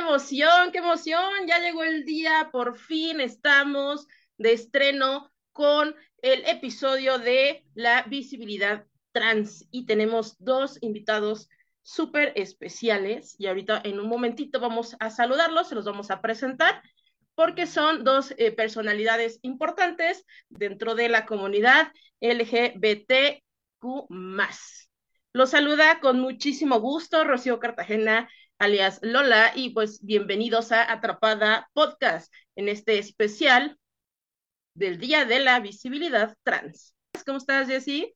emoción, qué emoción! Ya llegó el día, por fin estamos de estreno con el episodio de la visibilidad trans y tenemos dos invitados súper especiales y ahorita en un momentito vamos a saludarlos, se los vamos a presentar porque son dos eh, personalidades importantes dentro de la comunidad LGBTQ+. Los saluda con muchísimo gusto Rocío Cartagena, alias Lola, y pues bienvenidos a Atrapada Podcast en este especial del Día de la Visibilidad Trans. ¿Cómo estás, Jessie?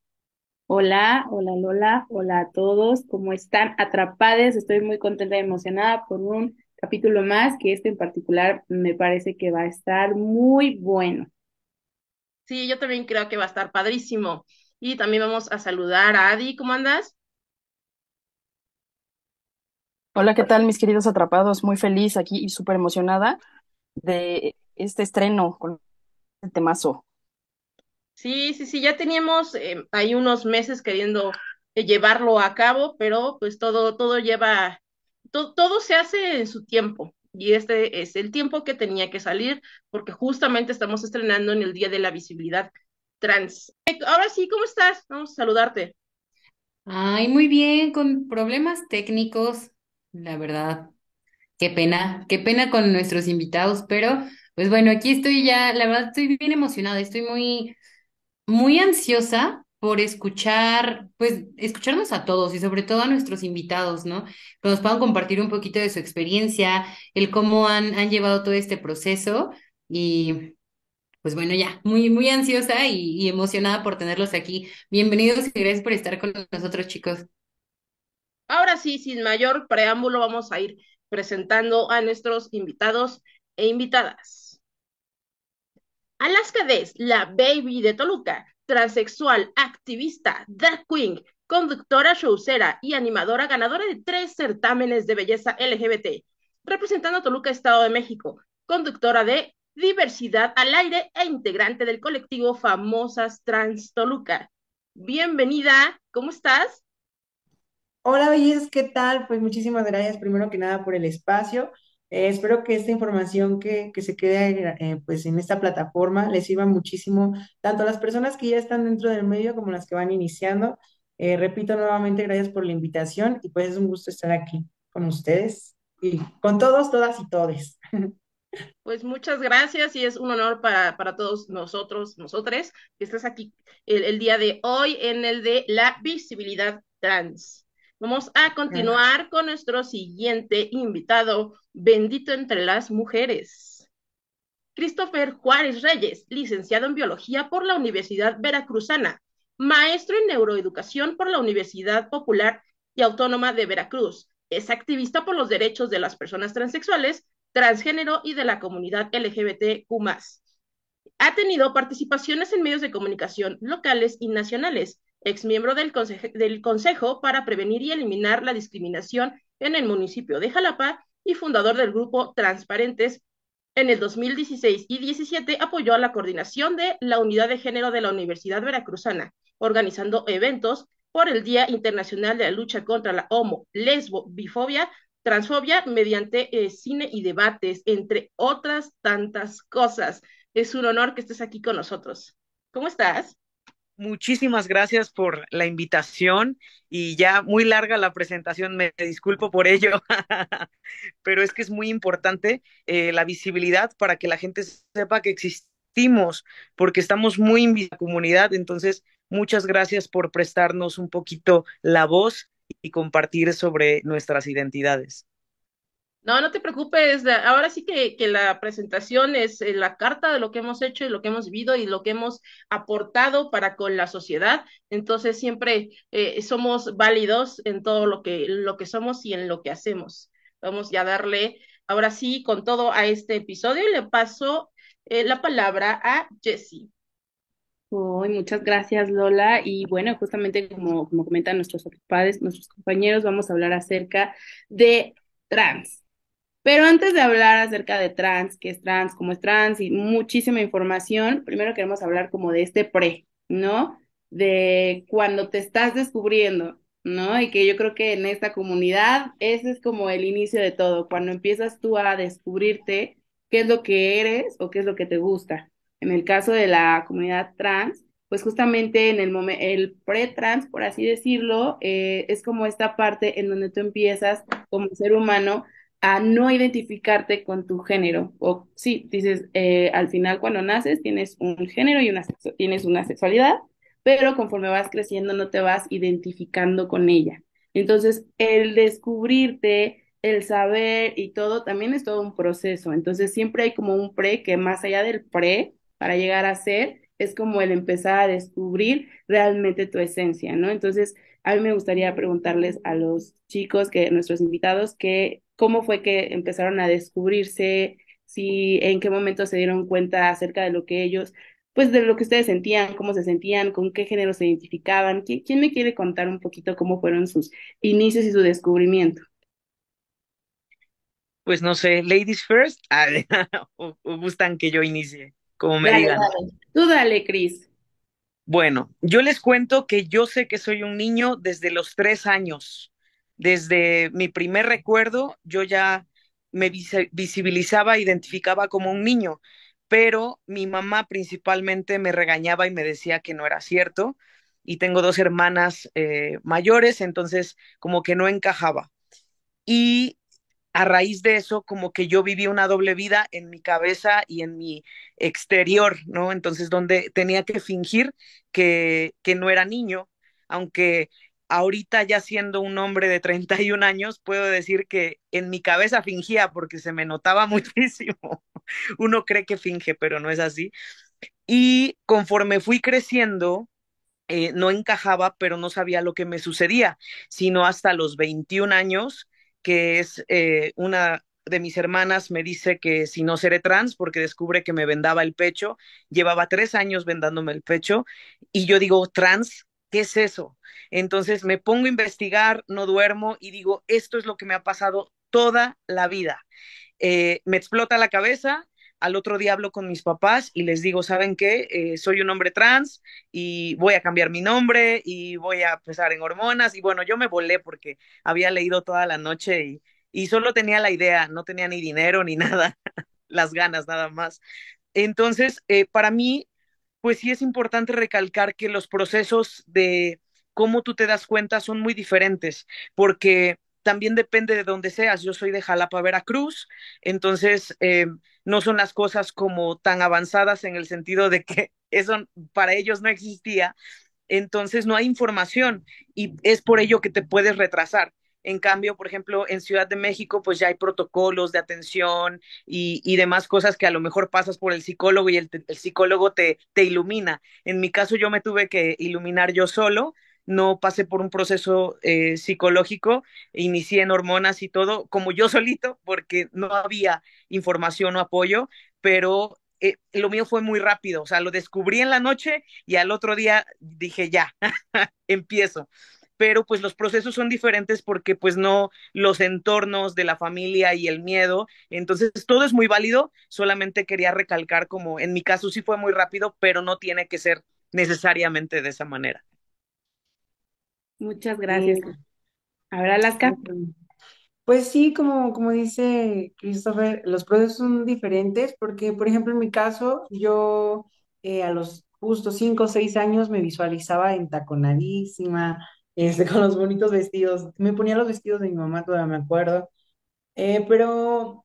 Hola, hola Lola, hola a todos, ¿cómo están? Atrapadas, estoy muy contenta y emocionada por un capítulo más, que este en particular me parece que va a estar muy bueno. Sí, yo también creo que va a estar padrísimo. Y también vamos a saludar a Adi, ¿cómo andas? Hola, ¿qué tal mis queridos atrapados? Muy feliz aquí y súper emocionada de este estreno con el temazo. Sí, sí, sí, ya teníamos eh, ahí unos meses queriendo eh, llevarlo a cabo, pero pues todo, todo lleva, todo se hace en su tiempo. Y este es el tiempo que tenía que salir, porque justamente estamos estrenando en el Día de la Visibilidad Trans. Ahora sí, ¿cómo estás? Vamos a saludarte. Ay, muy bien, con problemas técnicos, la verdad. Qué pena, qué pena con nuestros invitados, pero pues bueno, aquí estoy ya, la verdad estoy bien emocionada, estoy muy, muy ansiosa por escuchar, pues escucharnos a todos y sobre todo a nuestros invitados, ¿no? Que nos puedan compartir un poquito de su experiencia, el cómo han, han llevado todo este proceso y pues bueno, ya, muy, muy ansiosa y, y emocionada por tenerlos aquí. Bienvenidos y gracias por estar con nosotros, chicos. Ahora sí, sin mayor preámbulo, vamos a ir presentando a nuestros invitados e invitadas. Alaska Des, la baby de Toluca, transexual, activista, drag queen, conductora, showcera y animadora ganadora de tres certámenes de belleza LGBT, representando a Toluca, Estado de México, conductora de Diversidad al Aire e integrante del colectivo Famosas Trans Toluca. Bienvenida, ¿cómo estás? Hola, bellezas, ¿qué tal? Pues muchísimas gracias primero que nada por el espacio. Eh, espero que esta información que, que se quede eh, pues en esta plataforma les sirva muchísimo tanto a las personas que ya están dentro del medio como las que van iniciando. Eh, repito nuevamente, gracias por la invitación y pues es un gusto estar aquí con ustedes y con todos, todas y todes. Pues muchas gracias y es un honor para, para todos nosotros, nosotros, que estés aquí el día de hoy en el de la visibilidad trans. Vamos a continuar con nuestro siguiente invitado, bendito entre las mujeres. Christopher Juárez Reyes, licenciado en Biología por la Universidad Veracruzana, maestro en Neuroeducación por la Universidad Popular y Autónoma de Veracruz. Es activista por los derechos de las personas transexuales, transgénero y de la comunidad LGBTQ. Ha tenido participaciones en medios de comunicación locales y nacionales, exmiembro del, del Consejo para Prevenir y Eliminar la Discriminación en el municipio de Jalapa y fundador del grupo Transparentes. En el 2016 y 17 apoyó a la coordinación de la Unidad de Género de la Universidad Veracruzana, organizando eventos por el Día Internacional de la Lucha contra la Homo, Lesbo, Bifobia, Transfobia mediante eh, cine y debates, entre otras tantas cosas. Es un honor que estés aquí con nosotros. ¿Cómo estás? Muchísimas gracias por la invitación y ya muy larga la presentación, me disculpo por ello, pero es que es muy importante eh, la visibilidad para que la gente sepa que existimos, porque estamos muy en la comunidad, entonces muchas gracias por prestarnos un poquito la voz y compartir sobre nuestras identidades. No, no te preocupes. Ahora sí que, que, la presentación es eh, la carta de lo que hemos hecho y lo que hemos vivido y lo que hemos aportado para con la sociedad. Entonces siempre eh, somos válidos en todo lo que, lo que somos y en lo que hacemos. Vamos ya a darle ahora sí con todo a este episodio le paso eh, la palabra a Jessie. Uy, muchas gracias, Lola. Y bueno, justamente como, como comentan nuestros padres, nuestros compañeros, vamos a hablar acerca de trans. Pero antes de hablar acerca de trans, qué es trans, cómo es trans y muchísima información, primero queremos hablar como de este pre, ¿no? De cuando te estás descubriendo ¿no? Y que yo creo que en esta comunidad ese es como el inicio de todo, cuando empiezas tú a descubrirte qué es lo que eres o qué es lo que te gusta. En el caso de la comunidad trans, pues justamente en el momento, el pre-trans, por así decirlo, eh, es como esta parte en donde tú empiezas como ser humano a no identificarte con tu género. O sí, dices, eh, al final cuando naces tienes un género y una tienes una sexualidad, pero conforme vas creciendo no te vas identificando con ella. Entonces, el descubrirte, el saber y todo también es todo un proceso. Entonces, siempre hay como un pre que más allá del pre, para llegar a ser, es como el empezar a descubrir realmente tu esencia, ¿no? Entonces, a mí me gustaría preguntarles a los chicos, que nuestros invitados, que cómo fue que empezaron a descubrirse, si en qué momento se dieron cuenta acerca de lo que ellos pues de lo que ustedes sentían, cómo se sentían, con qué género se identificaban. ¿Quién, quién me quiere contar un poquito cómo fueron sus inicios y su descubrimiento? Pues no sé, ladies first, Ah, o, o gustan que yo inicie, como me Dale, digan. dale. Tú dale, Cris. Bueno, yo les cuento que yo sé que soy un niño desde los tres años. Desde mi primer recuerdo, yo ya me visi- visibilizaba, identificaba como un niño, pero mi mamá principalmente me regañaba y me decía que no era cierto. Y tengo dos hermanas eh, mayores, entonces como que no encajaba. Y a raíz de eso, como que yo viví una doble vida en mi cabeza y en mi exterior, ¿no? Entonces, donde tenía que fingir que, que no era niño, aunque ahorita ya siendo un hombre de 31 años, puedo decir que en mi cabeza fingía porque se me notaba muchísimo. Uno cree que finge, pero no es así. Y conforme fui creciendo, eh, no encajaba, pero no sabía lo que me sucedía, sino hasta los 21 años, que es eh, una de mis hermanas me dice que si no seré trans porque descubre que me vendaba el pecho, llevaba tres años vendándome el pecho y yo digo, trans, ¿qué es eso? Entonces me pongo a investigar, no duermo y digo, esto es lo que me ha pasado toda la vida eh, me explota la cabeza. Al otro día hablo con mis papás y les digo, ¿saben qué? Eh, soy un hombre trans y voy a cambiar mi nombre y voy a empezar en hormonas. Y bueno, yo me volé porque había leído toda la noche y, y solo tenía la idea, no tenía ni dinero ni nada, las ganas nada más. Entonces, eh, para mí, pues sí es importante recalcar que los procesos de cómo tú te das cuenta son muy diferentes, porque también depende de dónde seas. Yo soy de Jalapa, Veracruz, entonces eh, no son las cosas como tan avanzadas en el sentido de que eso para ellos no existía, entonces no hay información y es por ello que te puedes retrasar. En cambio, por ejemplo, en Ciudad de México, pues ya hay protocolos de atención y, y demás cosas que a lo mejor pasas por el psicólogo y el, el psicólogo te, te, ilumina. En mi caso, yo me tuve que iluminar yo solo, no pasé por un proceso eh, psicológico, inicié en hormonas y todo, como yo solito, porque no había información o apoyo, pero eh, lo mío fue muy rápido, o sea, lo descubrí en la noche y al otro día dije, ya, empiezo pero pues los procesos son diferentes porque pues no los entornos de la familia y el miedo, entonces todo es muy válido, solamente quería recalcar como en mi caso sí fue muy rápido, pero no tiene que ser necesariamente de esa manera. Muchas gracias. Ahora Alaska. Pues sí, como, como dice Christopher, los procesos son diferentes porque, por ejemplo, en mi caso, yo eh, a los justo cinco o seis años me visualizaba entaconadísima, este, con los bonitos vestidos. Me ponía los vestidos de mi mamá, todavía me acuerdo. Eh, pero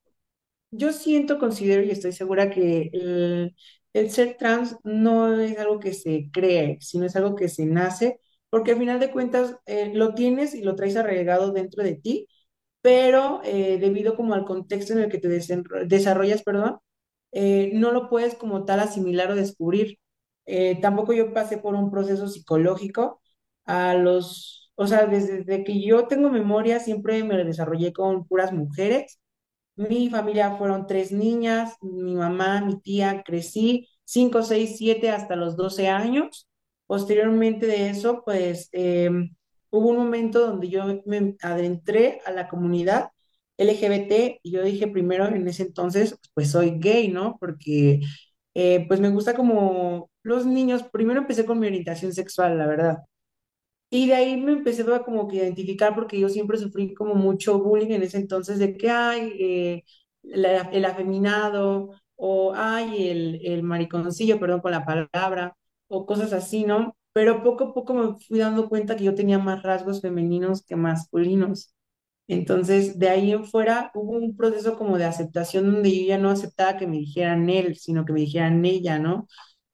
yo siento, considero y estoy segura que el, ser trans no es algo que se cree, sino es algo que se nace, porque al final de cuentas eh, lo tienes y lo traes arraigado dentro de ti pero eh, debido como al contexto en el que te desarrollas, perdón, no lo puedes como tal asimilar o descubrir. Tampoco yo pasé por un proceso psicológico a los, o sea, desde, desde que yo tengo memoria siempre me desarrollé con puras mujeres mi familia fueron tres niñas, mi mamá, mi tía, crecí cinco, seis, siete hasta los 12 años. Posteriormente de eso, pues eh, hubo un momento donde yo me adentré a la comunidad LGBT y yo dije primero en ese entonces, pues soy gay, ¿no? Porque eh, pues me gusta como los niños, primero empecé con mi orientación sexual, la verdad. Y de ahí me empecé a como que identificar porque yo siempre sufrí como mucho bullying en ese entonces de que hay eh, el afeminado o hay el, el mariconcillo, perdón con la palabra, o cosas así, ¿no? Pero poco a poco me fui dando cuenta que yo tenía más rasgos femeninos que masculinos. Entonces, de ahí en fuera hubo un proceso como de aceptación donde yo ya no aceptaba que me dijeran él, sino que me dijeran ella, ¿no?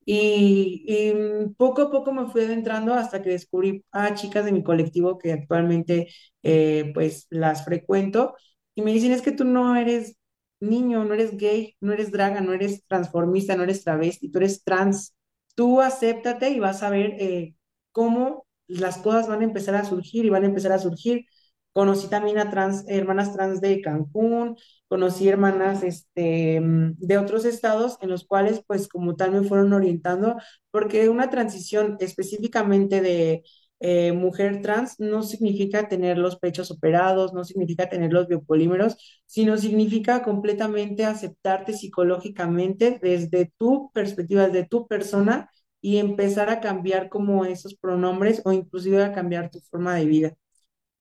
Y, poco a poco me fui adentrando hasta que descubrí a chicas de mi colectivo que actualmente eh, pues las frecuento y me dicen es que tú no eres niño, no eres gay, no eres draga, no eres transformista, no eres travesti, tú eres trans. Tú acéptate y vas a ver eh, cómo las cosas van a empezar a surgir y van a empezar a surgir. Conocí también a hermanas trans de Cancún, conocí hermanas este, de otros estados en los cuales pues como tal me fueron orientando, porque una transición específicamente de eh, mujer trans no significa tener los pechos operados, no significa tener los biopolímeros, sino significa completamente aceptarte psicológicamente desde tu perspectiva, desde tu persona y empezar a cambiar como esos pronombres o inclusive a cambiar tu forma de vida.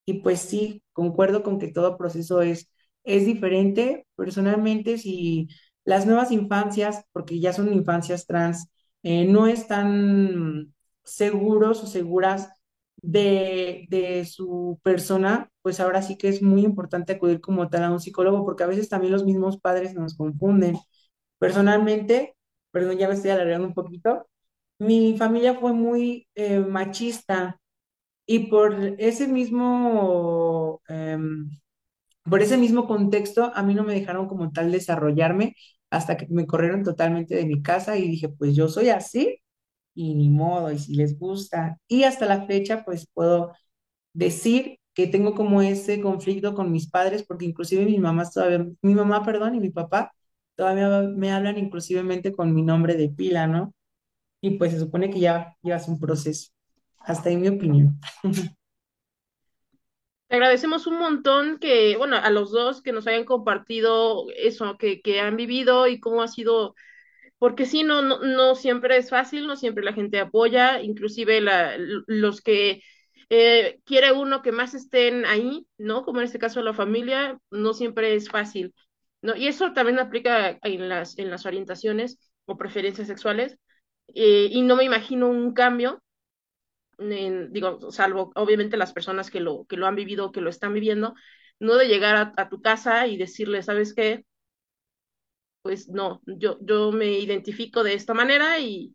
Y pues sí, concuerdo con que todo proceso es, es diferente. Personalmente, si las nuevas infancias, porque ya son infancias trans, eh, no están seguros o seguras de, de su persona, pues ahora sí que es muy importante acudir como tal a un psicólogo, porque a veces también los mismos padres nos confunden. Personalmente, perdón, ya me estoy alargando un poquito, mi familia fue muy eh, machista y por ese mismo, em, por ese mismo contexto, a mí no me dejaron como tal desarrollarme hasta que me corrieron totalmente de mi casa y dije, pues yo soy así y ni modo, y si les gusta. Y hasta la fecha, pues puedo decir que tengo como ese conflicto con mis padres, porque inclusive mi mamá todavía, mi mamá, perdón, y mi papá todavía me hablan inclusivemente con mi nombre de pila, ¿no? Y pues se supone que ya llevas un proceso. Hasta ahí mi opinión. Agradecemos un montón que, bueno, a los dos que nos hayan compartido eso, que, que han vivido y cómo ha sido, porque sí, no, no, no siempre es fácil, no siempre la gente apoya, inclusive la, los que eh, quiere uno que más estén ahí, ¿no? Como en este caso la familia, no siempre es fácil, ¿no? Y eso también aplica en las, en las orientaciones o preferencias sexuales, eh, y no me imagino un cambio digo, salvo obviamente las personas que lo, que lo han vivido, que lo están viviendo, no de llegar a, tu casa y decirle, ¿sabes qué? Pues no, yo, yo me identifico de esta manera y,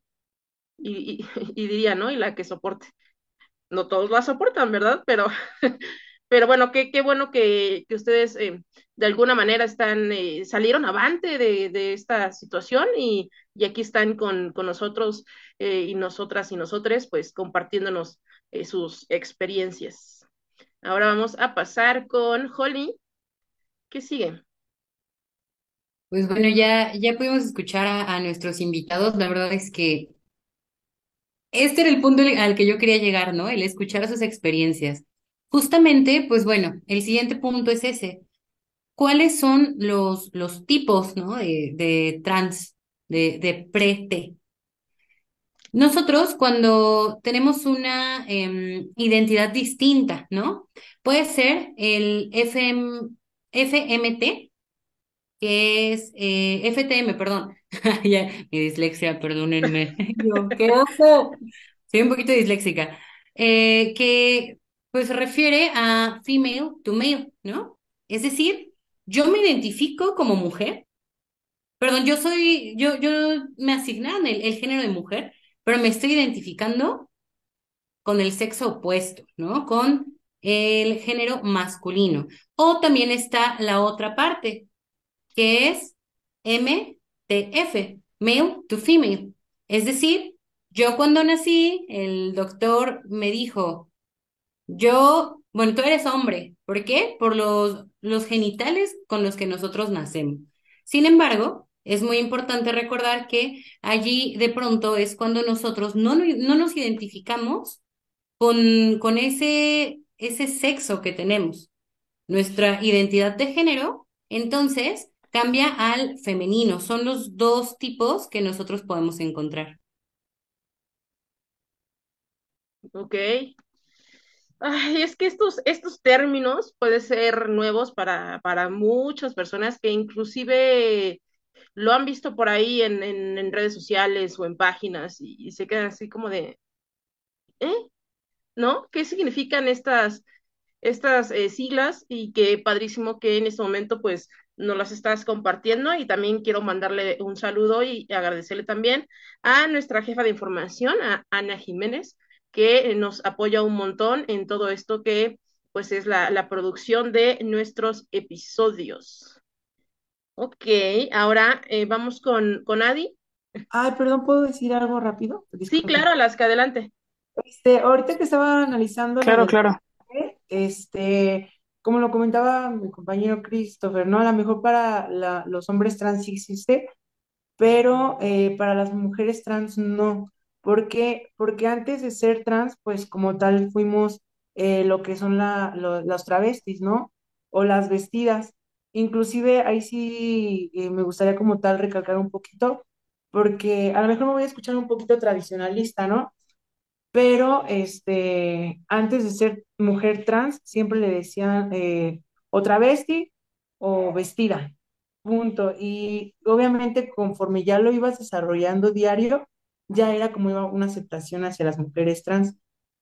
y, y diría, ¿no? Y la que soporte. No todos la soportan, ¿verdad? Pero, pero bueno, qué, qué bueno que, que ustedes eh, de alguna manera están, eh, salieron avante de, de esta situación y, y aquí están con, con nosotros eh, y nosotras y nosotres, pues compartiéndonos sus experiencias. Ahora vamos a pasar con Holly. ¿Qué sigue? Pues bueno, ya, ya pudimos escuchar a, a nuestros invitados. La verdad es que este era el punto al que yo quería llegar, ¿no? El escuchar sus experiencias. Justamente, pues bueno, el siguiente punto es ese. ¿Cuáles son los, los tipos, ¿no? De, de trans, de, de pre-T? Nosotros cuando tenemos una em, identidad distinta, ¿no? Puede ser el FM, FMT, que es eh, FTM, perdón. Ya, mi dislexia, perdónenme. Yo, qué oso. Soy un poquito disléxica. Eh, que pues se refiere a female to male, ¿no? Es decir, yo me identifico como mujer. Perdón, yo soy, yo, yo me asignaron el, el género de mujer, pero me estoy identificando con el sexo opuesto, ¿no? Con el género masculino. O también está la otra parte, que es MTF, male to female. Es decir, yo cuando nací, el doctor me dijo, yo, bueno, tú eres hombre. ¿Por qué? Por los, los genitales con los que nosotros nacemos. Sin embargo, es muy importante recordar que allí de pronto es cuando nosotros no, no, no nos identificamos con, con ese, ese sexo que tenemos. Nuestra identidad de género, entonces, cambia al femenino. Son los dos tipos que nosotros podemos encontrar. Ok. Ay, es que estos, estos términos pueden ser nuevos para, para muchas personas que inclusive lo han visto por ahí en, en, redes sociales o en páginas y, y se quedan así como de, ¿eh? ¿No? ¿Qué significan estas, estas eh, siglas? Y qué padrísimo que en este momento pues nos las estás compartiendo y también quiero mandarle un saludo y agradecerle también a nuestra jefa de información, a Ana Jiménez, que nos apoya un montón en todo esto que pues es la, la producción de nuestros episodios. Ok, ahora eh, vamos con, con Adi. Ay, perdón, ¿puedo decir algo rápido? Sí, claro, Alaska, adelante. Este, ahorita que estaba analizando Claro, claro. este, como lo comentaba mi compañero Christopher, ¿no? A lo mejor para la- los hombres trans sí existe, pero eh, para las mujeres trans no. ¿Por qué? Porque antes de ser trans, pues como tal fuimos eh, lo que son la, lo- travestis, ¿no? O las vestidas. Inclusive ahí sí eh, me gustaría como tal recalcar un poquito, porque a lo mejor me voy a escuchar un poquito tradicionalista, ¿no? pero este, antes de ser mujer trans, siempre le decían eh, o travesti o vestida, punto. Y obviamente conforme ya lo ibas desarrollando diario, ya era como iba una aceptación hacia las mujeres trans.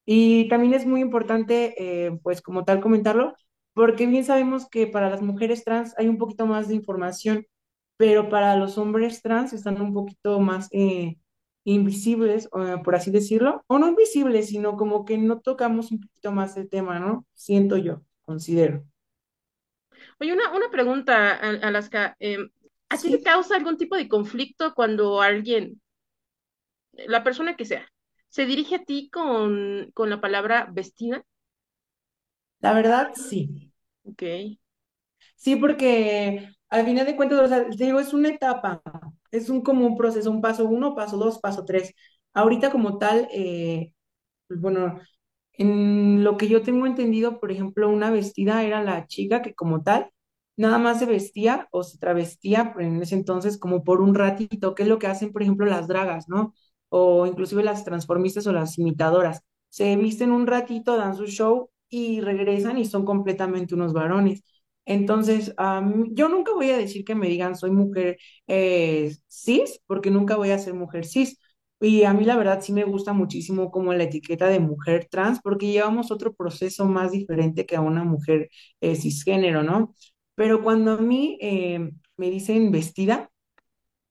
Y también es muy importante, eh, pues como tal, comentarlo, porque bien sabemos que para las mujeres trans hay un poquito más de información, pero para los hombres trans están un poquito más... eh, invisibles, por así decirlo, o no invisibles, sino como que no tocamos un poquito más el tema, ¿no? Siento yo, considero. Oye, una, una pregunta, Al- Alaska. ¿a ti te causa algún tipo de conflicto cuando alguien, la persona que sea, se dirige a ti con, con la palabra vestida? la verdad, sí. Ok. Sí, porque al final de cuentas, o sea, te digo, es una etapa, es un como un proceso, un paso uno, paso dos, paso tres. Ahorita como tal, eh, pues bueno, En lo que yo tengo entendido, por ejemplo, una vestida era la chica que como tal nada más se vestía o se travestía en ese entonces como por un ratito, que es lo que hacen, por ejemplo, las dragas, ¿no? O inclusive las transformistas o las imitadoras. Se visten un ratito, dan su show y regresan y son completamente unos varones. Entonces, yo nunca voy a decir que me digan soy mujer eh, cis, porque nunca voy a ser mujer cis y a mí la verdad sí me gusta muchísimo como la etiqueta de mujer trans, porque llevamos otro proceso más diferente que a una mujer eh, cisgénero, ¿no? Pero cuando a mí eh, me dicen vestida,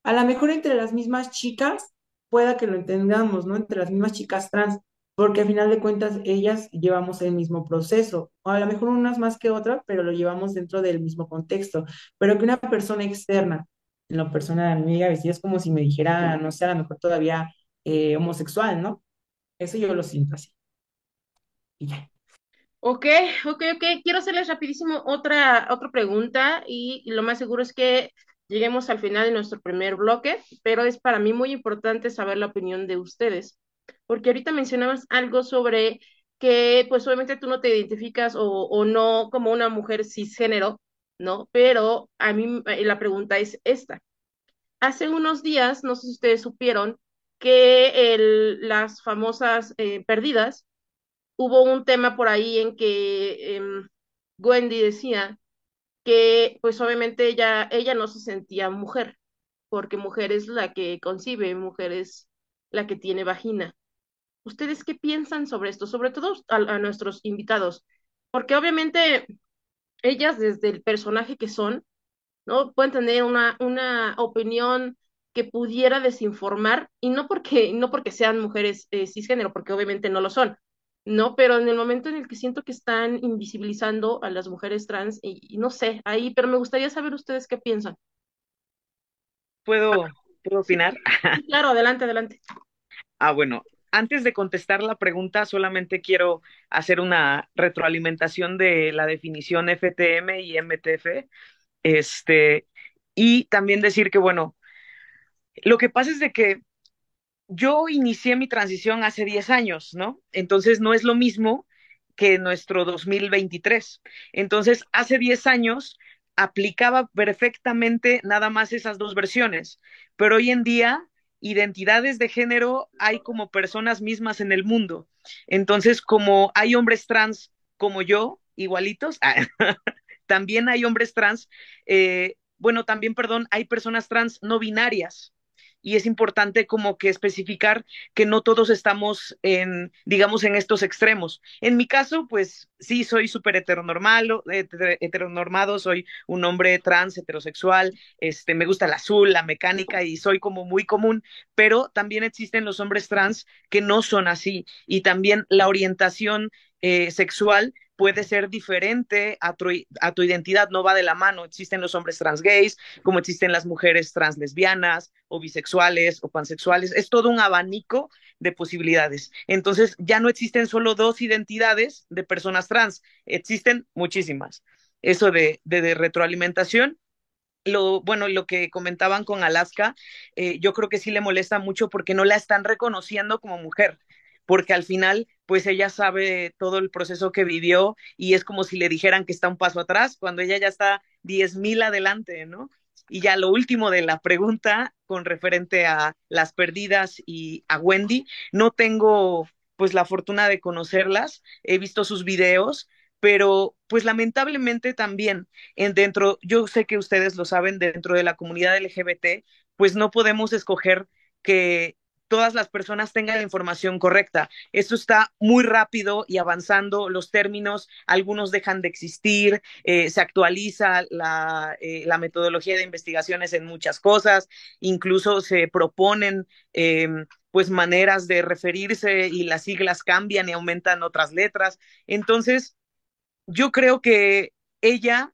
a lo mejor entre las mismas chicas pueda que lo entendamos, ¿no? Entre las mismas chicas trans, porque al final de cuentas ellas llevamos el mismo proceso, o a lo mejor unas más que otras, pero lo llevamos dentro del mismo contexto, pero que una persona externa, en lo personal, me diga vestida es como si me dijera, no sé, a lo mejor todavía eh, homosexual, ¿no? Eso yo lo siento así. Y ya. Ok, ok, ok. Quiero hacerles rapidísimo otra, otra pregunta y lo más seguro es que lleguemos al final de nuestro primer bloque, pero es para mí muy importante saber la opinión de ustedes, porque ahorita mencionabas algo sobre que pues obviamente tú no te identificas o, o no como una mujer cisgénero, ¿no? Pero a mí eh, la pregunta es esta. Hace unos días, no sé si ustedes supieron, que las famosas eh, perdidas hubo un tema por ahí en que em, Wendy decía que pues obviamente ella, ella no se sentía mujer, porque mujer es la que concibe, mujer es la que tiene vagina. ¿Ustedes qué piensan sobre esto? Sobre todo a, nuestros invitados, porque obviamente ellas desde el personaje que son, ¿no? Pueden tener una, una opinión que pudiera desinformar, y no porque, no porque sean mujeres eh, cisgénero, porque obviamente no lo son, ¿no? Pero en el momento en el que siento que están invisibilizando a las mujeres trans, y, y no sé, ahí, pero me gustaría saber ustedes qué piensan. ¿Puedo, puedo opinar? sí, claro, adelante, adelante. Ah, bueno, antes de contestar la pregunta, solamente quiero hacer una retroalimentación de la definición FTM y MTF. Este, y también decir que, bueno, lo que pasa es de que yo inicié mi transición hace 10 años, ¿no? Entonces no es lo mismo que nuestro 2023. Entonces, hace 10 años aplicaba perfectamente nada más esas dos versiones, pero hoy en día identidades de género hay como personas mismas en el mundo. Entonces, como hay hombres trans como yo, igualitos, también hay hombres trans, eh, bueno, también, perdón, hay personas trans no binarias y es importante como que especificar que no todos estamos en, digamos, en estos extremos. En mi caso, pues sí, soy súper heteronormal, heteronormado, soy un hombre trans, heterosexual, este, me gusta el azul, la mecánica y soy como muy común, pero también existen los hombres trans que no son así y también la orientación eh, sexual puede ser diferente a tu, identidad, no va de la mano. Existen los hombres trans gays, como existen las mujeres trans lesbianas o bisexuales o pansexuales. Es todo un abanico de posibilidades. Entonces, ya no existen solo dos identidades de personas trans, existen muchísimas. Eso de retroalimentación lo, bueno, lo que comentaban con Alaska, eh, yo creo que sí le molesta mucho porque no la están reconociendo como mujer porque al final, pues ella sabe todo el proceso que vivió y es como si le dijeran que está un paso atrás, cuando ella ya está diez mil adelante, ¿no? Y ya lo último de la pregunta con referente a las perdidas y a Wendy, no tengo pues la fortuna de conocerlas, he visto sus videos, pero pues lamentablemente también en dentro, yo sé que ustedes lo saben, dentro de la comunidad LGBT, pues no podemos escoger que todas las personas tengan la información correcta. Esto está muy rápido y avanzando, los términos, algunos dejan de existir, eh, se actualiza la, eh, la, metodología de investigaciones en muchas cosas, incluso se proponen eh, pues maneras de referirse y las siglas cambian y aumentan otras letras. Entonces, yo creo que ella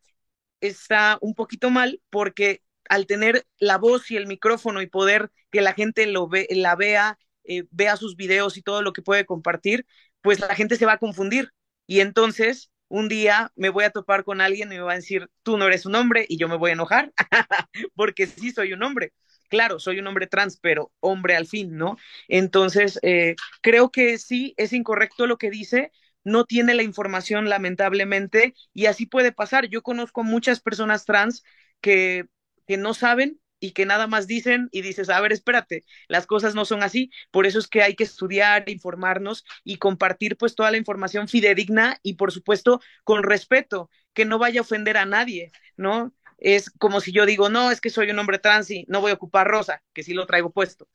está un poquito mal porque al tener la voz y el micrófono y poder que la gente lo ve, la vea, eh, vea sus videos y todo lo que puede compartir, pues la gente se va a confundir. Y entonces un día me voy a topar con alguien y me va a decir, tú no eres un hombre y yo me voy a enojar, porque sí soy un hombre. Claro, soy un hombre trans, pero hombre al fin, ¿no? Entonces, eh, creo que sí, es incorrecto lo que dice, no tiene la información lamentablemente y así puede pasar. Yo conozco muchas personas trans que que no saben y que nada más dicen y dices, a ver, espérate, las cosas no son así, por eso es que hay que estudiar, informarnos y compartir pues toda la información fidedigna y por supuesto con respeto, que no vaya a ofender a nadie, ¿no? Es como si yo digo, no, es que soy un hombre trans y no voy a ocupar rosa, que sí lo traigo puesto,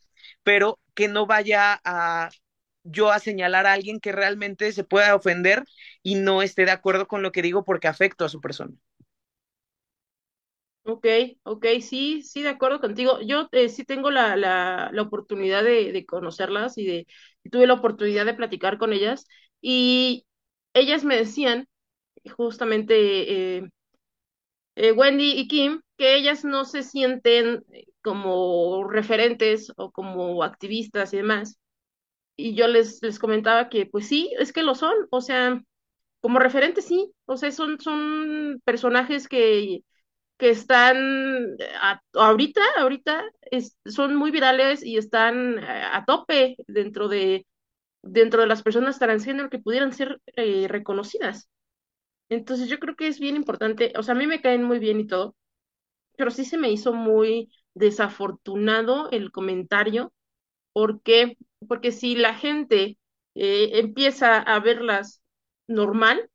pero que no vaya a yo a señalar a alguien que realmente se pueda ofender y no esté de acuerdo con lo que digo porque afecto a su persona. Ok, ok, sí, sí, de acuerdo contigo. Yo eh, sí tengo la, la, la oportunidad de, de, conocerlas y de tuve la oportunidad de platicar con ellas y ellas me decían justamente eh, eh, Wendy y Kim que ellas no se sienten como referentes o como activistas y demás. Y yo les, les comentaba que pues sí, es que lo son, o sea, como referentes sí, o sea, son, son personajes que que están ahorita, ahorita son muy virales y están eh, a tope dentro de, dentro de las personas transgénero que pudieran ser eh, reconocidas. Entonces yo creo que es bien importante, o sea, a mí me caen muy bien y todo, pero sí se me hizo muy desafortunado el comentario, porque, porque si la gente eh, empieza a verlas normal,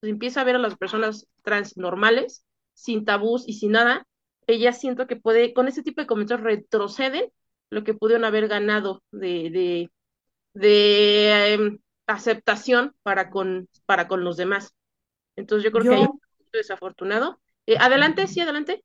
pues empieza a ver a las personas trans normales, sin tabús y sin nada, ella siento que puede, con ese tipo de comentarios retroceden lo que pudieron haber ganado de, de, de em, aceptación para con, para con los demás. Entonces yo creo que ahí es desafortunado. Eh, adelante, sí, adelante.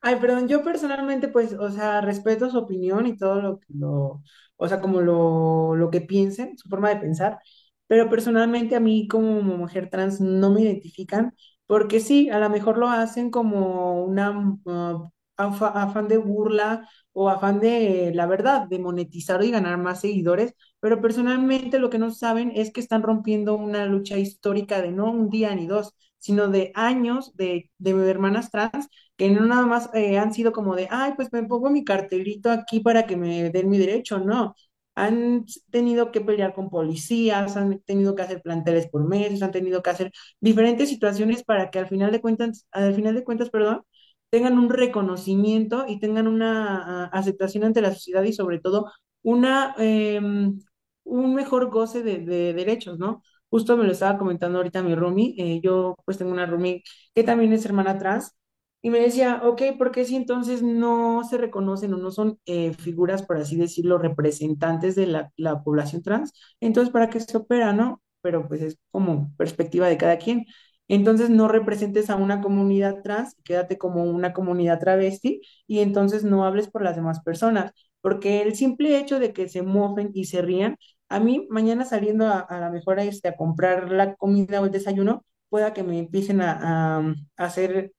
Ay, perdón, yo personalmente, pues, o sea, respeto su opinión y todo lo, lo o sea, como lo, lo que piensen, su forma de pensar, pero personalmente a mí como mujer trans no me identifican porque sí, a lo mejor lo hacen como una uh, afán de burla o afán de, la verdad, de monetizar y ganar más seguidores, pero personalmente lo que no saben es que están rompiendo una lucha histórica de no un día ni dos, sino de años de, de hermanas trans que no nada más eh, han sido como de, ay, pues me pongo mi cartelito aquí para que me den mi derecho, no han tenido que pelear con policías, han tenido que hacer planteles por meses, han tenido que hacer diferentes situaciones para que al final de cuentas, al final de cuentas, perdón, tengan un reconocimiento y tengan una aceptación ante la sociedad y sobre todo una, em, un mejor goce de, derechos, ¿no? Justo me lo estaba comentando ahorita mi roomie, eh, yo pues tengo una roomie que también es hermana trans, y me decía, ok, ¿por qué si entonces no se reconocen o no son eh, figuras, por así decirlo, representantes de la, la, población trans? Entonces, ¿para qué se opera, no? Pero pues es como perspectiva de cada quien. Entonces, no representes a una comunidad trans, quédate como una comunidad travesti y entonces no hables por las demás personas, porque el simple hecho de que se mofen y se rían, a mí mañana saliendo a, la mejor este, a comprar la comida o el desayuno, pueda que me empiecen a, a hacer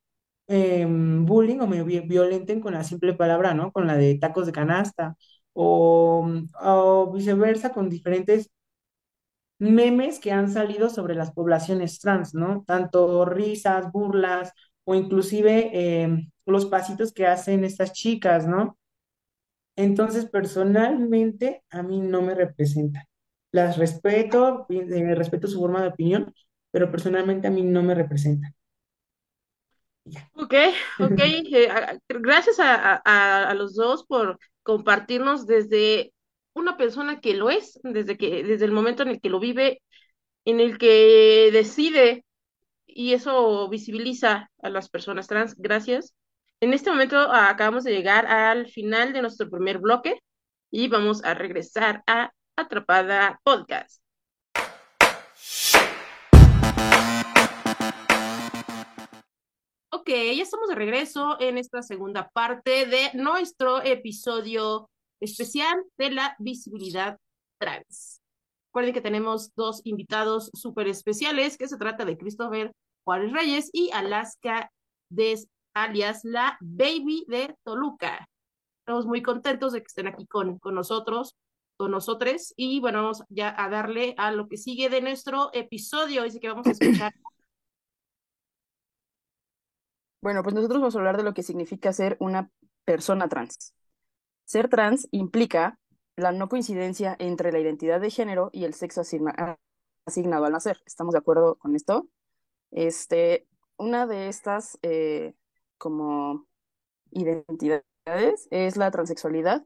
Em, bullying o me violenten con la simple palabra, ¿no? Con la de tacos de canasta o, o viceversa con diferentes memes que han salido sobre las poblaciones trans, ¿no? Tanto risas, burlas o inclusive em, los pasitos que hacen estas chicas, ¿no? Entonces, personalmente, a mí no me representan. Las respeto, eh, respeto su forma de opinión, pero personalmente a mí no me representan. Ok, ok. Eh, gracias a, a, los dos por compartirnos desde una persona que lo es, desde que, desde el momento en el que lo vive, en el que decide, y eso visibiliza a las personas trans. Gracias. En este momento acabamos de llegar al final de nuestro primer bloque y vamos a regresar a Atrapada Podcast. Ok, ya estamos de regreso en esta segunda parte de nuestro episodio especial de la visibilidad trans. Recuerden que tenemos dos invitados súper especiales, que se trata de Christopher Juárez Reyes y Alaska Des, alias la Baby de Toluca. Estamos muy contentos de que estén aquí con, con nosotros, con nosotros, y bueno, vamos ya a darle a lo que sigue de nuestro episodio, dice que vamos a escuchar Bueno, pues nosotros vamos a hablar de lo que significa ser una persona trans. Ser trans implica la no coincidencia entre la identidad de género y el sexo asignado al nacer. ¿Estamos de acuerdo con esto? Este, una de estas eh, como identidades es la transexualidad,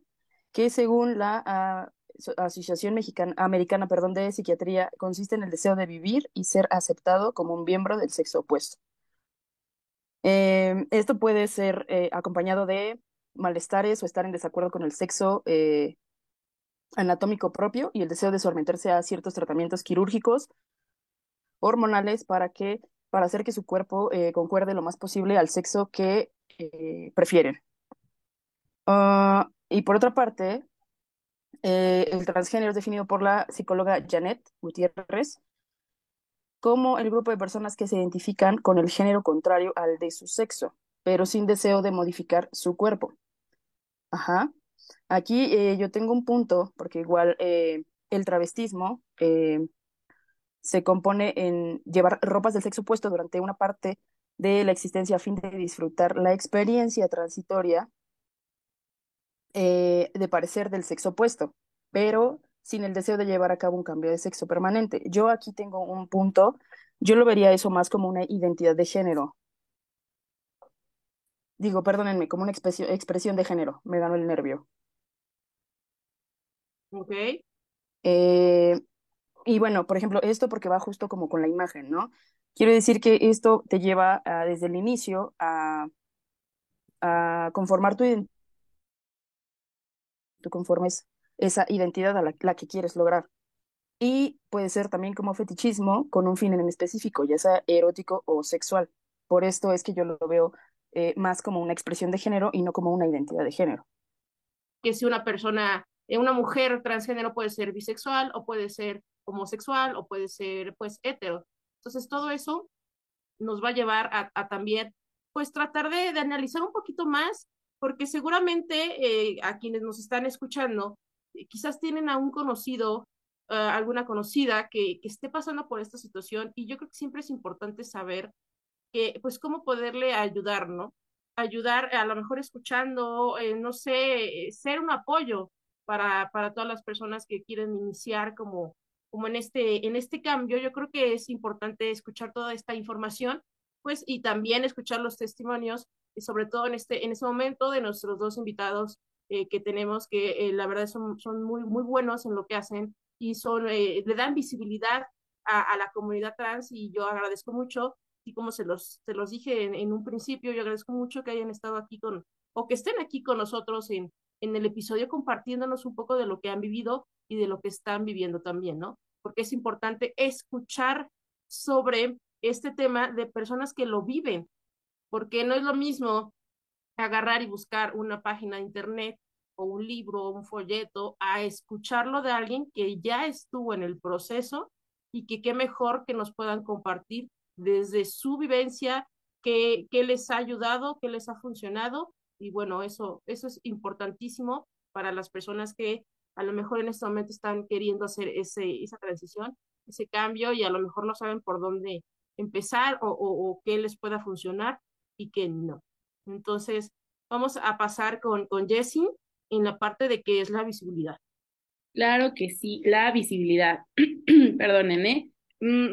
que según la ah, Asociación Mexicana, Americana perdón, de Psiquiatría consiste en el deseo de vivir y ser aceptado como un miembro del sexo opuesto. Em, esto puede ser eh, acompañado de malestares o estar en desacuerdo con el sexo eh, anatómico propio y el deseo de someterse a ciertos tratamientos quirúrgicos, hormonales, para, que, para hacer que su cuerpo eh, concuerde lo más posible al sexo que prefieren. Ah, y por otra parte, el transgénero es definido por la psicóloga Janet Gutiérrez como el grupo de personas que se identifican con el género contrario al de su sexo, pero sin deseo de modificar su cuerpo. Ajá. Aquí eh, yo tengo un punto, porque igual eh, el travestismo eh, se compone en llevar ropas del sexo opuesto durante una parte de la existencia a fin de disfrutar la experiencia transitoria de parecer del sexo opuesto, pero sin el deseo de llevar a cabo un cambio de sexo permanente. Yo aquí tengo un punto, yo lo vería eso más como una identidad de género. Digo, perdónenme, como una expresión, de género, me ganó el nervio. Ok. Eh, y bueno, por ejemplo, esto porque va justo como con la imagen, ¿no? Quiero decir que esto te lleva desde el inicio a, a conformar tu identidad. Tú conformes esa identidad a la, que quieres lograr. Y puede ser también como fetichismo con un fin en específico, ya sea erótico o sexual. Por esto es que yo lo veo eh, más como una expresión de género y no como una identidad de género. Que si una persona, eh, una mujer transgénero puede ser bisexual o puede ser homosexual o puede ser pues hetero. Entonces todo eso nos va a llevar a, también pues tratar de, analizar un poquito más porque seguramente eh, a quienes nos están escuchando quizás tienen a un conocido, uh, alguna conocida que, que, esté pasando por esta situación y yo creo que siempre es importante saber que, pues, cómo poderle ayudar, ¿no? Ayudar a lo mejor escuchando, eh, no sé, eh, ser un apoyo para, para todas las personas que quieren iniciar como, como en, este, en este cambio. Yo creo que es importante escuchar toda esta información, pues, y también escuchar los testimonios sobre todo en este, en este momento de nuestros dos invitados eh, que tenemos, que eh, la verdad son, son muy, muy buenos en lo que hacen y son, eh, le dan visibilidad a, la comunidad trans y yo agradezco mucho, y como se los, se los dije en, en, un principio, yo agradezco mucho que hayan estado aquí con, o que estén aquí con nosotros en, en el episodio compartiéndonos un poco de lo que han vivido y de lo que están viviendo también, ¿no? Porque es importante escuchar sobre este tema de personas que lo viven, porque no es lo mismo agarrar y buscar una página de internet o un libro o un folleto a escucharlo de alguien que ya estuvo en el proceso y que qué mejor que nos puedan compartir desde su vivencia, qué, qué les ha ayudado, qué les ha funcionado. Y bueno, eso, eso es importantísimo para las personas que a lo mejor en este momento están queriendo hacer ese, esa transición, ese cambio y a lo mejor no saben por dónde empezar o, o, o qué les pueda funcionar y qué no. Entonces, vamos a pasar con, con Jessie en la parte de qué es la visibilidad. Claro que sí, la visibilidad. Perdonen, ¿eh?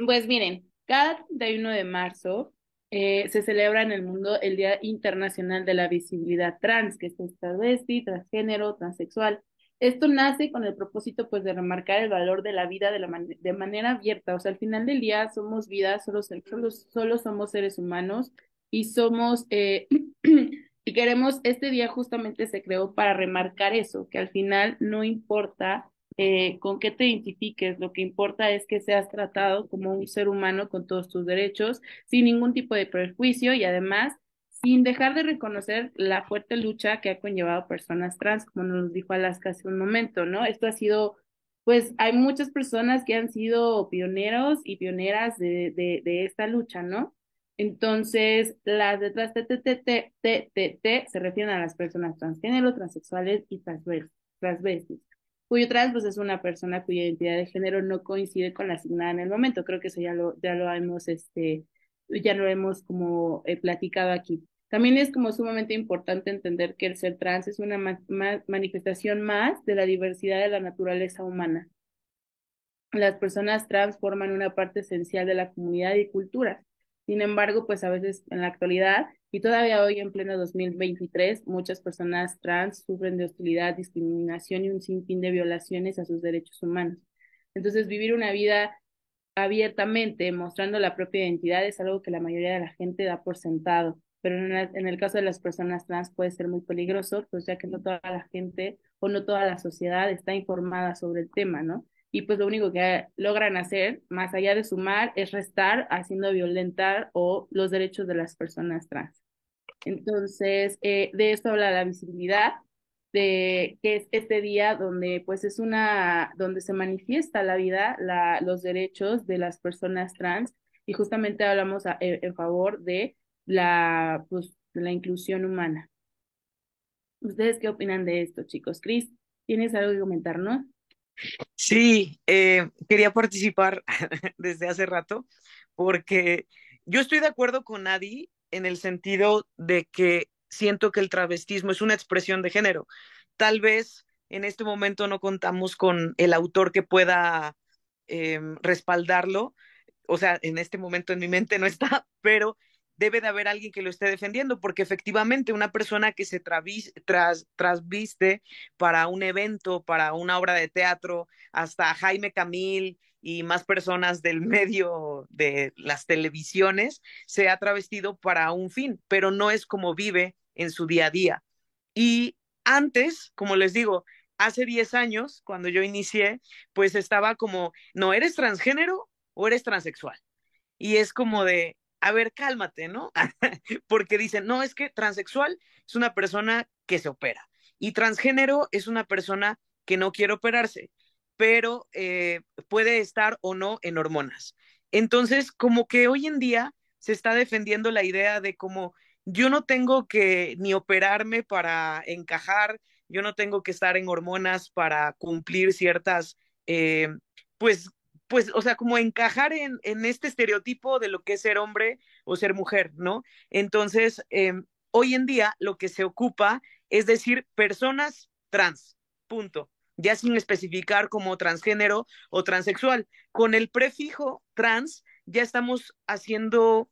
Pues miren, cada 31 de marzo eh, se celebra en el mundo el Día Internacional de la Visibilidad Trans, que es travesti, transgénero, transexual. Esto nace con el propósito pues de remarcar el valor de la vida de, la man de manera abierta, o sea, al final del día somos vidas, solo, solo, solo somos seres humanos y somos, eh, y queremos, este día justamente se creó para remarcar eso, que al final no importa eh, con qué te identifiques, lo que importa es que seas tratado como un ser humano con todos tus derechos, sin ningún tipo de prejuicio y además sin dejar de reconocer la fuerte lucha que ha conllevado personas trans, como nos dijo Alaska hace un momento, ¿no? Esto ha sido, pues hay muchas personas que han sido pioneros y pioneras de, de, de esta lucha, ¿no? Entonces, las letras T, se refieren a las personas transgénero, transexuales y transvestis cuyo trans pues es una persona cuya identidad de género no coincide con la asignada en el momento. Creo que eso ya lo, ya lo hemos, este, ya lo hemos como eh, platicado aquí. También es como sumamente importante entender que el ser trans es una ma manifestación más de la diversidad de la naturaleza humana. Las personas trans forman una parte esencial de la comunidad y cultura. Sin embargo, pues a veces en la actualidad y todavía hoy en pleno 2023, muchas personas trans sufren de hostilidad, discriminación y un sinfín de violaciones a sus derechos humanos. Entonces, vivir una vida abiertamente, mostrando la propia identidad, es algo que la mayoría de la gente da por sentado. Pero en, el, caso de las personas trans puede ser muy peligroso, pues ya que no toda la gente o no toda la sociedad está informada sobre el tema, ¿no? Y pues lo único que logran hacer, más allá de sumar, es restar haciendo violentar o los derechos de las personas trans. Entonces, eh, de esto habla la visibilidad, de que es este día donde pues es una, donde se manifiesta la vida, la, los derechos de las personas trans y justamente hablamos a, en, en favor de la, pues, de la inclusión humana. ¿Ustedes qué opinan de esto, chicos? Cris, ¿tienes algo que comentar, no? Sí, eh, quería participar desde hace rato porque yo estoy de acuerdo con Adi en el sentido de que siento que el travestismo es una expresión de género. Tal vez en este momento no contamos con el autor que pueda eh, respaldarlo, o sea, en este momento en mi mente no está, pero debe de haber alguien que lo esté defendiendo, porque efectivamente una persona que se travis, tras, trasviste para un evento, para una obra de teatro, hasta Jaime Camil y más personas del medio de las televisiones, se ha travestido para un fin, pero no es como vive en su día a día. Y antes, como les digo, hace 10 años, cuando yo inicié, pues estaba como, no, ¿eres transgénero o eres transexual? Y es como de, a ver, cálmate, ¿no? Porque dicen, no, es que transexual es una persona que se opera y transgénero es una persona que no quiere operarse, pero eh, puede estar o no en hormonas. Entonces, como que hoy en día se está defendiendo la idea de como yo no tengo que ni operarme para encajar, yo no tengo que estar en hormonas para cumplir ciertas, eh, pues pues, o sea, como encajar en, en, este estereotipo de lo que es ser hombre o ser mujer, ¿no? Entonces, eh, hoy en día lo que se ocupa es decir personas trans, punto, ya sin especificar como transgénero o transexual. Con el prefijo trans ya estamos haciendo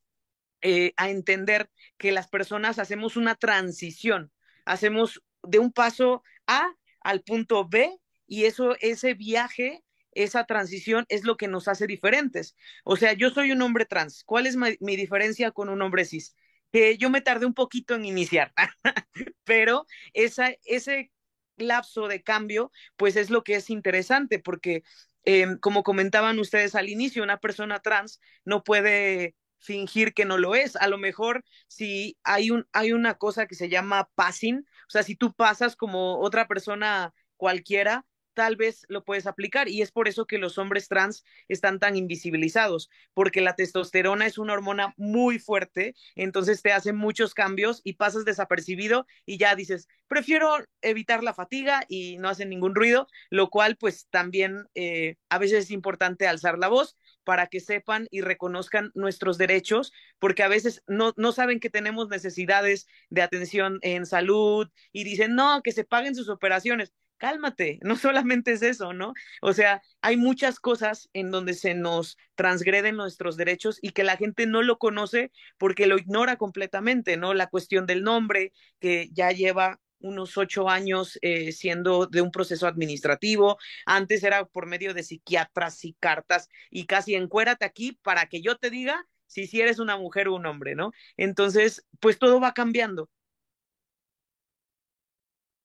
eh, a entender que las personas hacemos una transición, hacemos de un paso A al punto B y eso, ese viaje esa transición es lo que nos hace diferentes. O sea, yo soy un hombre trans. ¿Cuál es mi, diferencia con un hombre cis? Que yo me tardé un poquito en iniciar, pero esa, ese lapso de cambio, pues es lo que es interesante, porque eh, como comentaban ustedes al inicio, una persona trans no puede fingir que no lo es. A lo mejor si hay, un, hay una cosa que se llama passing, o sea, si tú pasas como otra persona cualquiera, tal vez lo puedes aplicar y es por eso que los hombres trans están tan invisibilizados, porque la testosterona es una hormona muy fuerte, entonces te hace muchos cambios y pasas desapercibido y ya dices, prefiero evitar la fatiga y no hacen ningún ruido, lo cual pues también eh, a veces es importante alzar la voz para que sepan y reconozcan nuestros derechos, porque a veces no, no saben que tenemos necesidades de atención en salud y dicen, no, que se paguen sus operaciones cálmate, no solamente es eso, ¿no? O sea, hay muchas cosas en donde se nos transgreden nuestros derechos y que la gente no lo conoce porque lo ignora completamente, ¿no? La cuestión del nombre, que ya lleva unos ocho años eh, siendo de un proceso administrativo. Antes era por medio de psiquiatras y cartas y casi encuérate aquí para que yo te diga si, si eres una mujer o un hombre, ¿no? Entonces, pues todo va cambiando.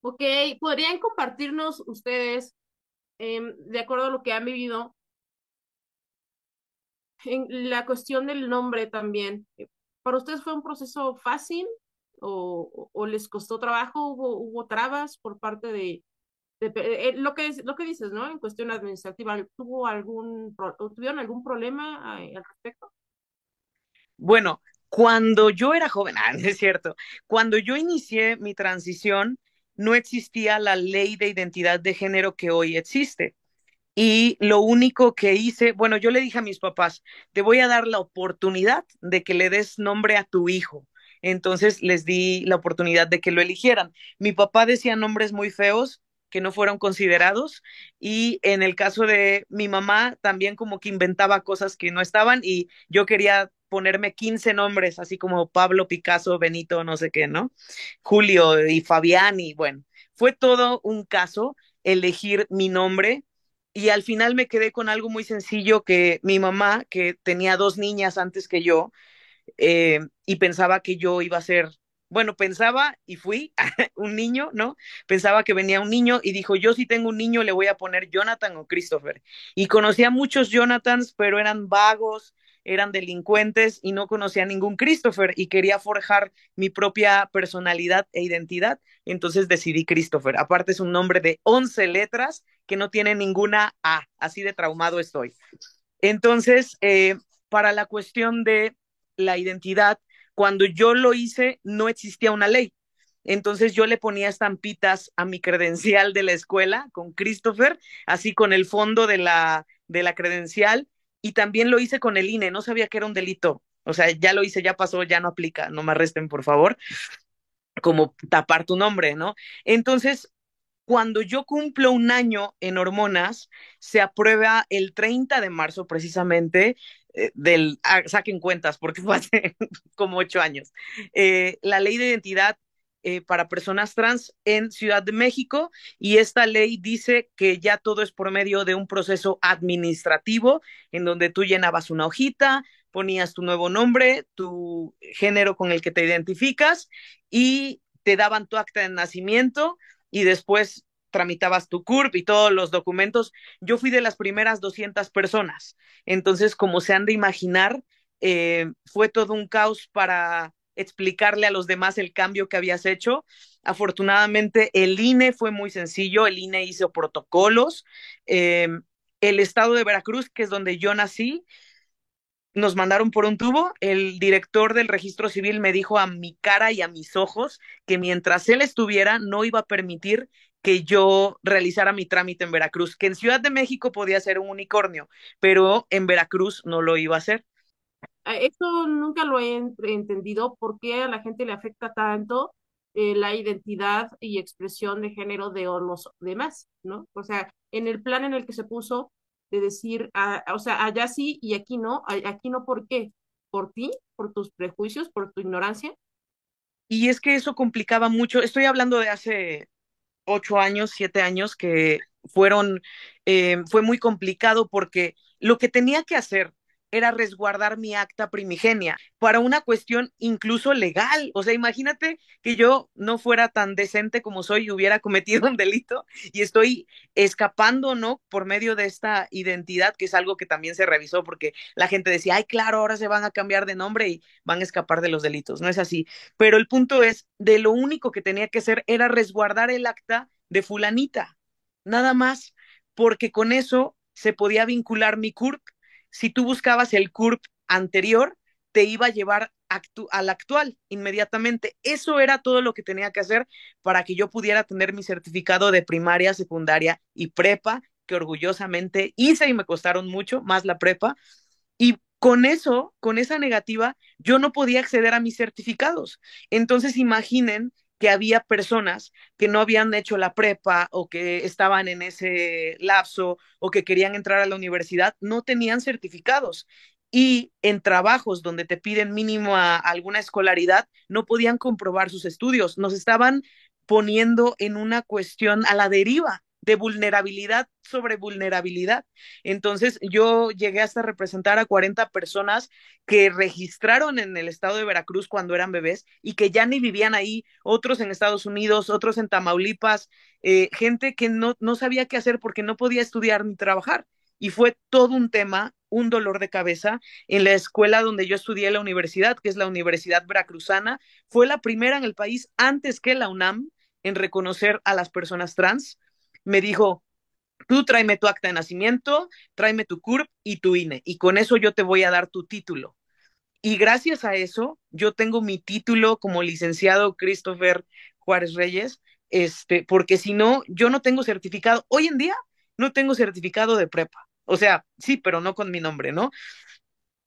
Ok, ¿podrían compartirnos ustedes, em, de acuerdo a lo que han vivido, en la cuestión del nombre también? ¿Para ustedes fue un proceso fácil o, les costó trabajo? ¿Hubo, hubo trabas por parte de, de eh, lo, que, lo que dices, ¿no? En cuestión administrativa, ¿tuvo algún, ¿tuvieron algún problema eh, al respecto? Bueno, cuando yo era joven, ah, es cierto, cuando yo inicié mi transición, no existía la ley de identidad de género que hoy existe. Y lo único que hice, bueno, yo le dije a mis papás, te voy a dar la oportunidad de que le des nombre a tu hijo. Entonces les di la oportunidad de que lo eligieran. Mi papá decía nombres muy feos que no fueron considerados y en el caso de mi mamá también como que inventaba cosas que no estaban y yo quería ponerme 15 nombres, así como Pablo, Picasso, Benito, no sé qué, ¿no? Julio y Fabián y bueno, fue todo un caso elegir mi nombre y al final me quedé con algo muy sencillo que mi mamá, que tenía dos niñas antes que yo, eh, y pensaba que yo iba a ser, bueno, pensaba y fui un niño, ¿no? Pensaba que venía un niño y dijo, yo si tengo un niño le voy a poner Jonathan o Christopher. Y conocía muchos Jonathans, pero eran vagos, eran delincuentes y no conocía a ningún Christopher y quería forjar mi propia personalidad e identidad. Entonces decidí Christopher. Aparte es un nombre de 11 letras que no tiene ninguna A. Así de traumado estoy. Entonces, eh, para la cuestión de la identidad, cuando yo lo hice, no existía una ley. Entonces yo le ponía estampitas a mi credencial de la escuela con Christopher, así con el fondo de la, de la credencial y también lo hice con el INE, no sabía que era un delito. O sea, ya lo hice, ya pasó, ya no aplica, no me arresten, por favor, como tapar tu nombre, ¿no? Entonces, cuando yo cumplo un año en hormonas, se aprueba el 30 de marzo precisamente eh, del, ah, saquen cuentas porque fue hace como ocho años, eh, la ley de identidad eh, para personas trans en Ciudad de México y esta ley dice que ya todo es por medio de un proceso administrativo en donde tú llenabas una hojita, ponías tu nuevo nombre, tu género con el que te identificas y te daban tu acta de nacimiento y después tramitabas tu CURP y todos los documentos. Yo fui de las primeras 200 personas. Entonces, como se han de imaginar, eh, fue todo un caos para explicarle a los demás el cambio que habías hecho. Afortunadamente, el INE fue muy sencillo, el INE hizo protocolos. Eh, el estado de Veracruz, que es donde yo nací, nos mandaron por un tubo. El director del registro civil me dijo a mi cara y a mis ojos que mientras él estuviera, no iba a permitir que yo realizara mi trámite en Veracruz, que en Ciudad de México podía ser un unicornio, pero en Veracruz no lo iba a hacer. Esto nunca lo he entendido, por qué a la gente le afecta tanto eh, la identidad y expresión de género de los demás, ¿no? O sea, en el plan en el que se puso de decir, ah, o sea, allá sí y aquí no, aquí no, ¿por qué? por ti, por tus prejuicios, por tu ignorancia. Y es que eso complicaba mucho. Estoy hablando de hace ocho años, siete años, que fueron, eh, fue muy complicado porque lo que tenía que hacer era resguardar mi acta primigenia para una cuestión incluso legal. O sea, imagínate que yo no fuera tan decente como soy y hubiera cometido un delito y estoy escapando, ¿no? Por medio de esta identidad, que es algo que también se revisó porque la gente decía, ay, claro, ahora se van a cambiar de nombre y van a escapar de los delitos. No es así. Pero el punto es, de lo único que tenía que hacer era resguardar el acta de fulanita. Nada más, porque con eso se podía vincular mi CURP si tú buscabas el CURP anterior, te iba a llevar al actual inmediatamente. Eso era todo lo que tenía que hacer para que yo pudiera tener mi certificado de primaria, secundaria y prepa, que orgullosamente hice y me costaron mucho, más la prepa. Y con eso, con esa negativa, yo no podía acceder a mis certificados. Entonces, imaginen que había personas que no habían hecho la prepa o que estaban en ese lapso o que querían entrar a la universidad, no tenían certificados. Y en trabajos donde te piden mínimo a alguna escolaridad, no podían comprobar sus estudios. Nos estaban poniendo en una cuestión a la deriva de vulnerabilidad sobre vulnerabilidad. Entonces yo llegué hasta representar a 40 personas que registraron en el estado de Veracruz cuando eran bebés y que ya ni vivían ahí, otros en Estados Unidos, otros en Tamaulipas, eh, gente que no, no sabía qué hacer porque no podía estudiar ni trabajar. Y fue todo un tema, un dolor de cabeza en la escuela donde yo estudié la universidad, que es la Universidad Veracruzana. Fue la primera en el país antes que la UNAM en reconocer a las personas trans me dijo, tú tráeme tu acta de nacimiento, tráeme tu CURP y tu INE, y con eso yo te voy a dar tu título. Y gracias a eso, yo tengo mi título como licenciado Christopher Juárez Reyes, este, porque si no, yo no tengo certificado. Hoy en día no tengo certificado de prepa. O sea, sí, pero no con mi nombre, ¿no?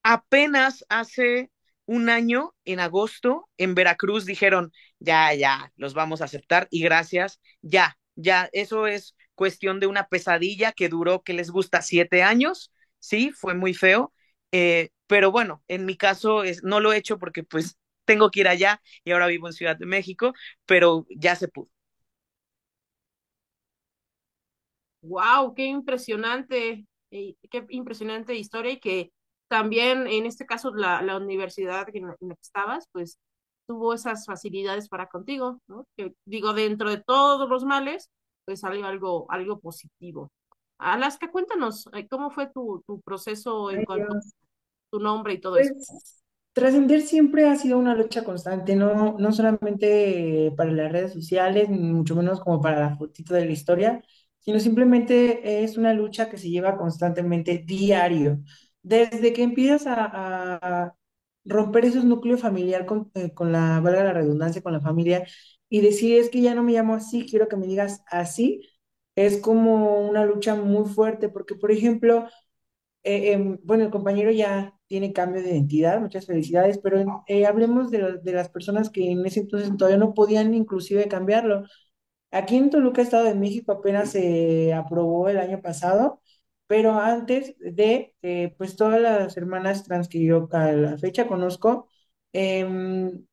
Apenas hace un año, en agosto, en Veracruz dijeron, ya, ya, los vamos a aceptar y gracias, ya, ya eso es cuestión de una pesadilla que duró, que les gusta, siete años, sí, fue muy feo, eh, pero bueno, en mi caso es, no lo he hecho porque pues tengo que ir allá y ahora vivo en Ciudad de México, pero ya se pudo. Wow, qué impresionante, qué impresionante historia y que también en este caso la, la universidad en la que estabas, pues tuvo esas facilidades para contigo, ¿no? Que digo, dentro de todos los males, pues salió algo, algo positivo. Alaska, cuéntanos, eh, ¿cómo fue tu, tu proceso en cuanto a tu nombre y todo eso? Pues trascender siempre ha sido una lucha constante, no, no solamente para las redes sociales, ni mucho menos como para la fotito de la historia, sino simplemente es una lucha que se lleva constantemente diario. Desde que empiezas a, romper esos núcleos familiar con, eh, con la, valga la redundancia, con la familia y decir es que ya no me llamo así, quiero que me digas así, es como una lucha muy fuerte, porque por ejemplo, eh, em, bueno, el compañero ya tiene cambio de identidad, muchas felicidades, pero eh, hablemos de, de las personas que en ese entonces todavía no podían inclusive cambiarlo. Aquí en Toluca, Estado de México, apenas se aprobó el año pasado pero antes de, eh, pues todas las hermanas trans que yo a la fecha conozco, em,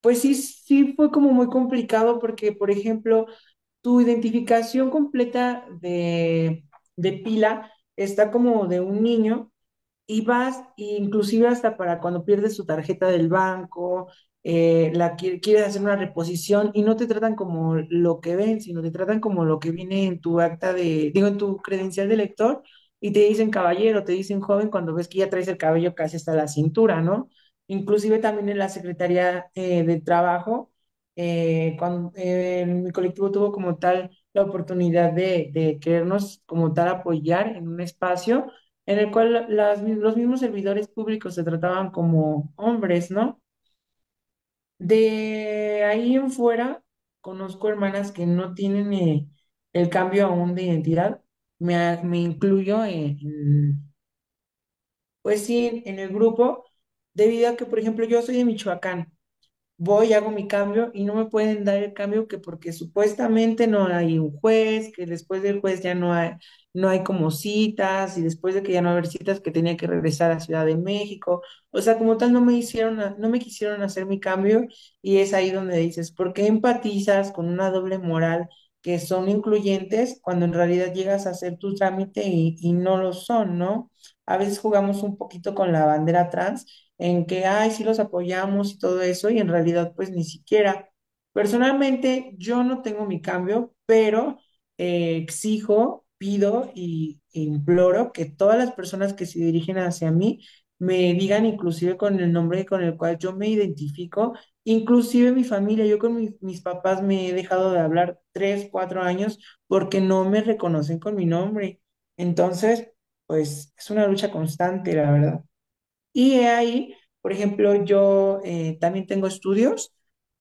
pues sí, sí fue como muy complicado porque, por ejemplo, tu identificación completa de, de pila está como de un niño y vas, inclusive hasta para cuando pierdes tu tarjeta del banco, eh, la quieres hacer una reposición y no te tratan como lo que ven, sino te tratan como lo que viene en tu acta de, digo, en tu credencial de lector y te dicen caballero, te dicen joven cuando ves que ya traes el cabello casi hasta la cintura, ¿no? Inclusive también en la Secretaría eh, de Trabajo, eh, cuando eh, mi colectivo tuvo como tal la oportunidad de, de querernos como tal apoyar en un espacio en el cual las, los mismos servidores públicos se trataban como hombres, ¿no? De ahí en fuera, conozco hermanas que no tienen el cambio aún de identidad, me, me incluyo en, pues sí, en el grupo, debido a que, por ejemplo, yo soy de Michoacán. voy hago mi cambio y no me pueden dar el cambio que porque supuestamente no hay un juez, que después del juez ya no hay, no hay como citas y después de que ya no haber citas que tenía que regresar a Ciudad de México. O sea, como tal no me hicieron, no me quisieron hacer mi cambio y es ahí donde dices, ¿por qué empatizas con una doble moral que son incluyentes cuando en realidad llegas a hacer tu trámite y, no lo son, ¿no? A veces jugamos un poquito con la bandera trans en que, ay, sí los apoyamos y todo eso, y en realidad pues ni siquiera. Personalmente yo no tengo mi cambio, pero eh, exijo, pido y e imploro que todas las personas que se dirigen hacia mí me digan inclusive con el nombre con el cual yo me identifico, inclusive mi familia, yo con mi- mis papás me he dejado de hablar tres, cuatro años porque no me reconocen con mi nombre. Entonces, pues es una lucha constante, la verdad. Y ahí, por ejemplo, yo eh, también tengo estudios,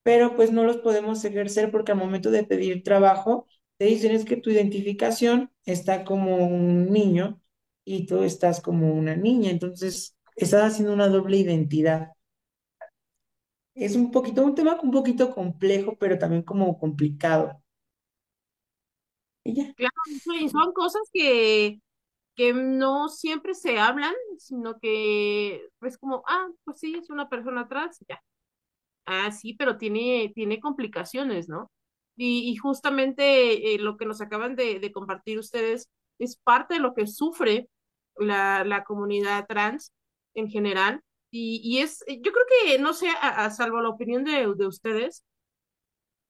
pero pues no los podemos ejercer porque al momento de pedir trabajo, te dicen es que tu identificación está como un niño y tú estás como una niña, entonces estás haciendo una doble identidad. Es un poquito, un tema un poquito complejo, pero también como complicado. Y ya. Claro, y son cosas que, que no siempre se hablan, sino que es como, ah, pues sí, es una persona trans, ya. Ah, sí, pero tiene, tiene complicaciones, ¿no? Y, justamente eh, lo que nos acaban de, de compartir ustedes es parte de lo que sufre la, la comunidad trans en general. Y, y es, yo creo que, no sé, a, salvo la opinión de, de ustedes,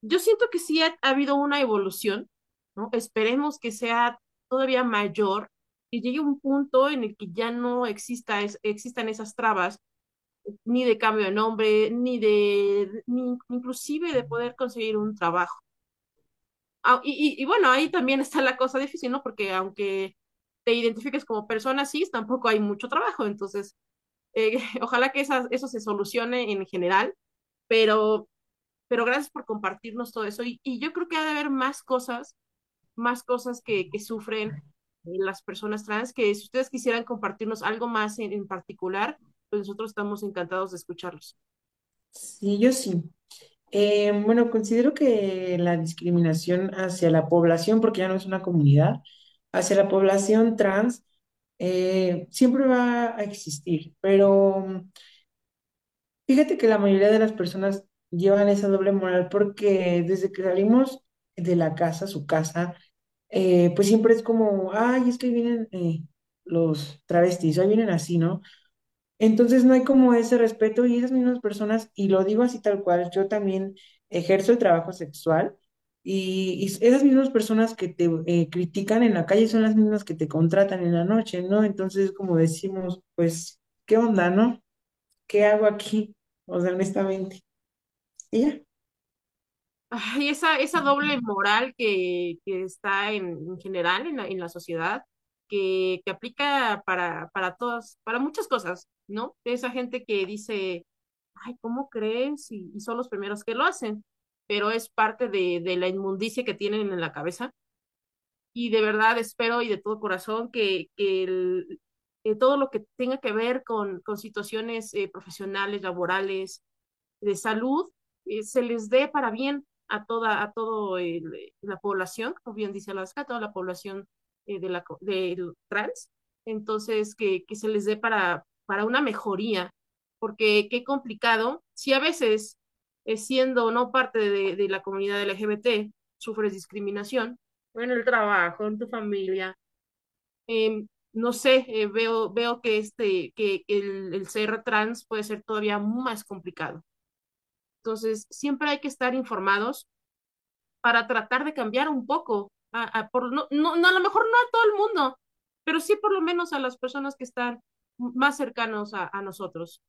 yo siento que sí ha, ha habido una evolución, ¿no? Esperemos que sea todavía mayor, y llegue un punto en el que ya no exista existan esas trabas, ni de cambio de nombre, ni de, ni inclusive de poder conseguir un trabajo. Ah, y, y, y bueno, ahí también está la cosa difícil, ¿no? Porque aunque te identifiques como persona cis, tampoco hay mucho trabajo, entonces, eh, ojalá que esas, eso se solucione en general, pero pero gracias por compartirnos todo eso. Y, y yo creo que ha de haber más cosas, más cosas que, que sufren eh, las personas trans, que si ustedes quisieran compartirnos algo más en, en particular, pues nosotros estamos encantados de escucharlos. Sí, yo sí. Eh, bueno, considero que la discriminación hacia la población, porque ya no es una comunidad, hacia la población trans, eh, siempre va a existir, pero mm, fíjate que la mayoría de las personas llevan esa doble moral porque desde que salimos de la casa, su casa, eh, pues siempre es como, ay, es que ahí vienen eh, los travestis, ahí vienen así, ¿no? Entonces no hay como ese respeto y esas mismas personas, y lo digo así tal cual, yo también ejerzo el trabajo sexual y, esas mismas personas que te eh, critican en la calle son las mismas que te contratan en la noche, ¿no? Entonces como decimos, pues, ¿qué onda, no? ¿Qué hago aquí? O sea, honestamente. Y ya. Ay, esa, esa doble moral que, que está en, en general en la, en la sociedad, que, que aplica para, para todas, para muchas cosas, ¿no? Esa gente que dice, ay, ¿cómo crees? Y son los primeros que lo hacen, pero es parte de, de la inmundicia que tienen en la cabeza. Y de verdad espero y de todo corazón que, que todo lo que tenga que ver con, con situaciones eh, profesionales, laborales, de salud, eh, se les dé para bien a toda, a todo la población, como bien dice Alaska, toda la población eh, de la, del trans. Entonces, que, que se les dé para, para una mejoría, porque qué complicado, si a veces, eh, siendo no parte de, la comunidad LGBT, sufres discriminación en el trabajo, en tu familia, em, no sé, eh, veo, veo que, este, que, el, el ser trans puede ser todavía más complicado. Entonces, siempre hay que estar informados para tratar de cambiar un poco, a, por, no, no, a lo mejor no a todo el mundo, pero sí por lo menos a las personas que están más cercanos a nosotros.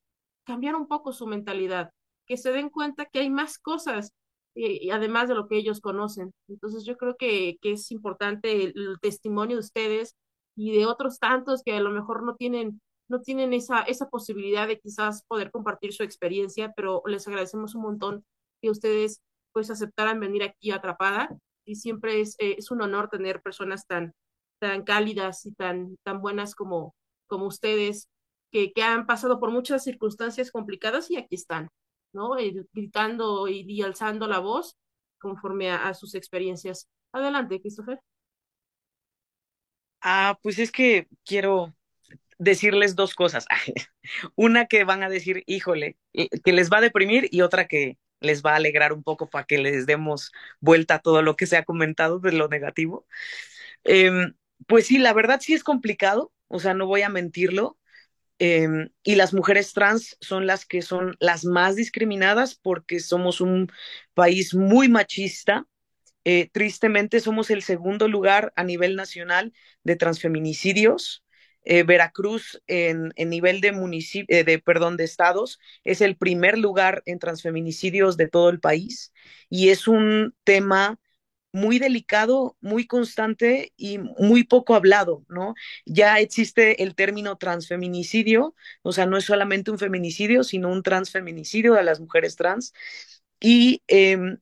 Cambiar un poco su mentalidad, que se den cuenta que hay más cosas, eh, y además de lo que ellos conocen. Entonces, yo creo que, que es importante el, testimonio de ustedes y de otros tantos que a lo mejor no tienen no tienen esa, esa posibilidad de quizás poder compartir su experiencia, pero les agradecemos un montón que ustedes pues aceptaran venir aquí Atrapada y siempre es, eh, es un honor tener personas tan, tan cálidas y tan, tan buenas como, como ustedes, que, que han pasado por muchas circunstancias complicadas y aquí están. ¿No? gritando y, alzando la voz conforme a, sus experiencias. Adelante, Christopher. Ah, pues es que quiero decirles dos cosas. Una que van a decir, híjole, que les va a deprimir y otra que les va a alegrar un poco para que les demos vuelta a todo lo que se ha comentado de lo negativo. Em, pues sí, la verdad sí es complicado, o sea, no voy a mentirlo. Em, y las mujeres trans son las que son las más discriminadas porque somos un país muy machista. Eh, tristemente somos el segundo lugar a nivel nacional de transfeminicidios. Eh, Veracruz en, nivel de municipio, eh, de perdón, de estados, es el primer lugar en transfeminicidios de todo el país y es un tema muy delicado, muy constante y muy poco hablado, ¿no? Ya existe el término transfeminicidio, o sea, no es solamente un feminicidio, sino un transfeminicidio de las mujeres trans. Y em,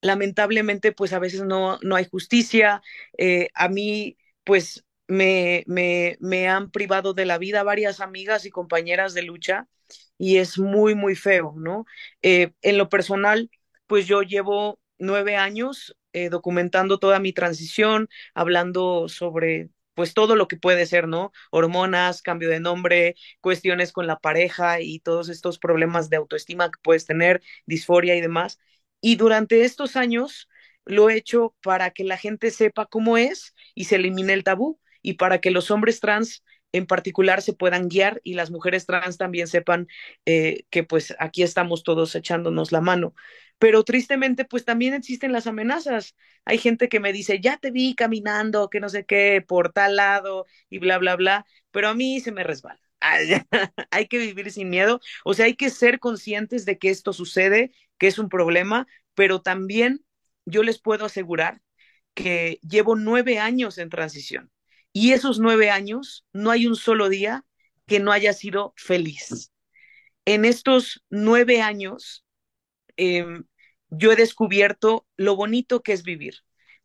lamentablemente, pues a veces no, no hay justicia. Eh, a mí, pues me, me, me han privado de la vida varias amigas y compañeras de lucha y es muy, muy feo, ¿no? Eh, en lo personal, pues yo llevo nueve años eh, documentando toda mi transición, hablando sobre pues todo lo que puede ser, ¿no? Hormonas, cambio de nombre, cuestiones con la pareja y todos estos problemas de autoestima que puedes tener, disforia y demás. Y durante estos años lo he hecho para que la gente sepa cómo es y se elimine el tabú y para que los hombres trans en particular se puedan guiar y las mujeres trans también sepan eh, que pues aquí estamos todos echándonos la mano. Pero tristemente pues también existen las amenazas. Hay gente que me dice, ya te vi caminando, que no sé qué, por tal lado y bla, bla, bla, pero a mí se me resbala. hay que vivir sin miedo, o sea, hay que ser conscientes de que esto sucede, que es un problema, pero también yo les puedo asegurar que llevo nueve años en transición y esos nueve años, no hay un solo día que no haya sido feliz. En estos nueve años, em, yo he descubierto lo bonito que es vivir.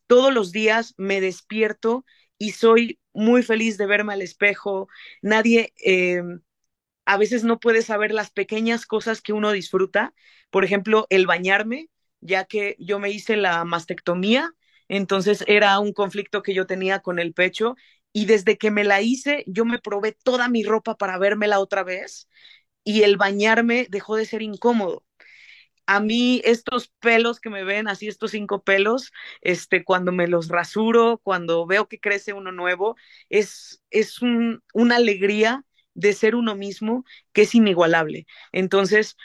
Todos los días me despierto y soy muy feliz de verme al espejo. Nadie, em, a veces no puede saber las pequeñas cosas que uno disfruta. Por ejemplo, el bañarme, ya que yo me hice la mastectomía, entonces era un conflicto que yo tenía con el pecho y desde que me la hice, yo me probé toda mi ropa para vérmela otra vez y el bañarme dejó de ser incómodo. A mí estos pelos que me ven, así estos cinco pelos, este, cuando me los rasuro, cuando veo que crece uno nuevo, es, es un, una alegría de ser uno mismo que es inigualable. Entonces,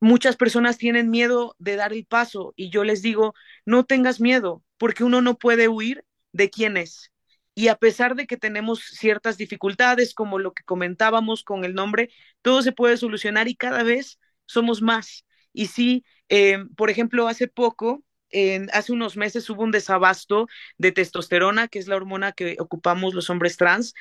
muchas personas tienen miedo de dar el paso y yo les digo, no tengas miedo, porque uno no puede huir de quién es y a pesar de que tenemos ciertas dificultades, como lo que comentábamos con el nombre, todo se puede solucionar y cada vez somos más. Y sí, eh, por ejemplo, hace poco, hace unos meses hubo un desabasto de testosterona, que es la hormona que ocupamos los hombres trans,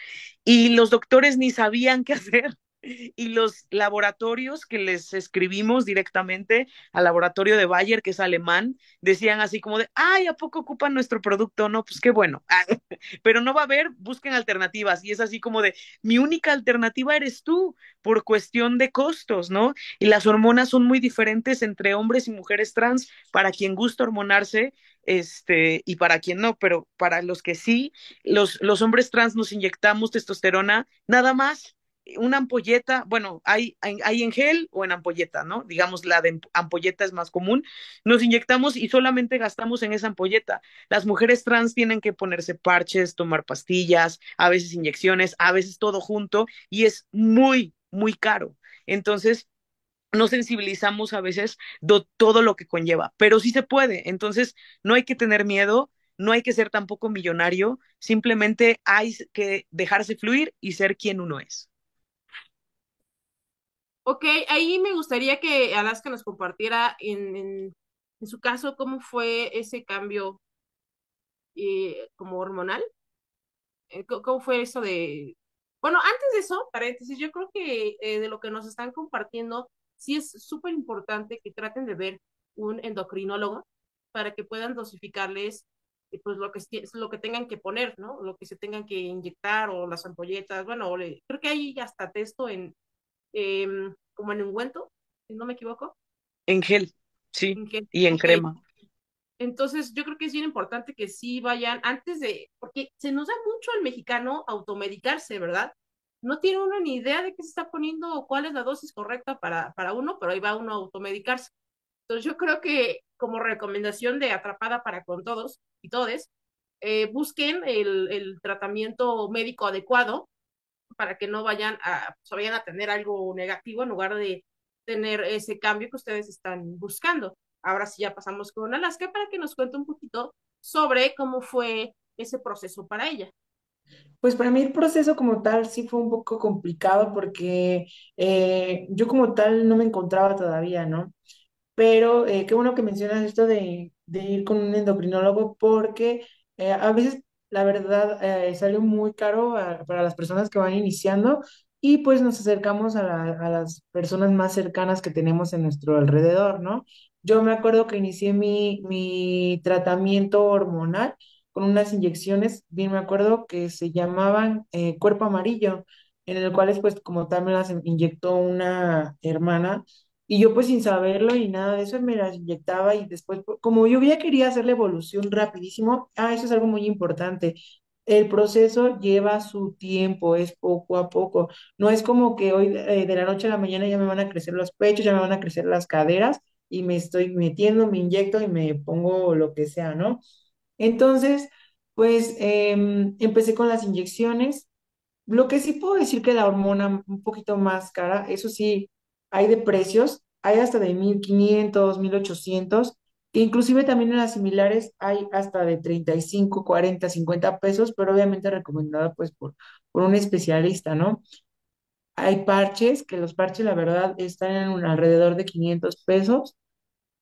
y los doctores ni sabían qué hacer y los laboratorios que les escribimos directamente al laboratorio de Bayer, que es alemán, decían así como de, ay, ¿a poco ocupan nuestro producto? No, pues qué bueno. Pero no va a haber, busquen alternativas. Y es así como de, mi única alternativa eres tú, por cuestión de costos, ¿no? Y las hormonas son muy diferentes entre hombres y mujeres trans, para quien gusta hormonarse, este, y para quien no, pero para los que sí, los, los hombres trans nos inyectamos testosterona nada más una ampolleta, bueno, hay, hay, en gel o en ampolleta, ¿no? Digamos, la de ampolleta es más común. Nos inyectamos y solamente gastamos en esa ampolleta. Las mujeres trans tienen que ponerse parches, tomar pastillas, a veces inyecciones, a veces todo junto y es muy, muy caro. Entonces, no sensibilizamos a veces todo lo que conlleva, pero sí se puede. Entonces, no hay que tener miedo, no hay que ser tampoco millonario, simplemente hay que dejarse fluir y ser quien uno es. Ok, ahí me gustaría que Alaska nos compartiera en, su caso cómo fue ese cambio eh, como hormonal. Eh, ¿Cómo fue eso de... Bueno, antes de eso, paréntesis, yo creo que eh, de lo que nos están compartiendo, sí es súper importante que traten de ver un endocrinólogo para que puedan dosificarles pues lo que lo que tengan que poner, ¿no? Lo que se tengan que inyectar o las ampolletas, bueno, creo que hay hasta texto en, Em, como en ungüento, si no me equivoco, En gel, sí, En gel. y en crema. Entonces, yo creo que es bien importante que sí vayan antes de, porque se nos da mucho al mexicano automedicarse, ¿verdad? No tiene uno ni idea de qué se está poniendo o cuál es la dosis correcta para, para uno, pero ahí va uno a automedicarse. Entonces, yo creo que como recomendación de atrapada para con todos y todes, eh, busquen el, el tratamiento médico adecuado para que no vayan a, pues, vayan a tener algo negativo en lugar de tener ese cambio que ustedes están buscando. Ahora sí ya pasamos con Alaska para que nos cuente un poquito sobre cómo fue ese proceso para ella. Pues para mí el proceso como tal sí fue un poco complicado porque eh, yo como tal no me encontraba todavía, ¿no? Pero eh, qué bueno que mencionas esto de, ir con un endocrinólogo porque eh, a veces la verdad eh, sale muy caro a- para las personas que van iniciando y pues nos acercamos a, la- a las personas más cercanas que tenemos en nuestro alrededor, ¿no? Yo me acuerdo que inicié mi, mi tratamiento hormonal con unas inyecciones, bien me acuerdo que se llamaban eh, cuerpo amarillo, en el cual pues como tal me las inyectó una hermana y yo pues sin saberlo y nada de eso me las inyectaba y después, pues, como yo ya quería hacer la evolución rapidísimo, ah, eso es algo muy importante. El proceso lleva su tiempo, es poco a poco. No es como que hoy eh, de la noche a la mañana ya me van a crecer los pechos, ya me van a crecer las caderas y me estoy metiendo, me inyecto y me pongo lo que sea, ¿no? Entonces, pues em, empecé con las inyecciones lo que sí puedo decir que la hormona un poquito más cara, eso sí, hay de precios, hay hasta de mil quinientos mil ochocientos que inclusive también en las similares hay hasta de 35 40 50 pesos, pero obviamente recomendada pues por, por un especialista, ¿no? Hay parches, que los parches la verdad están en un alrededor de 500 pesos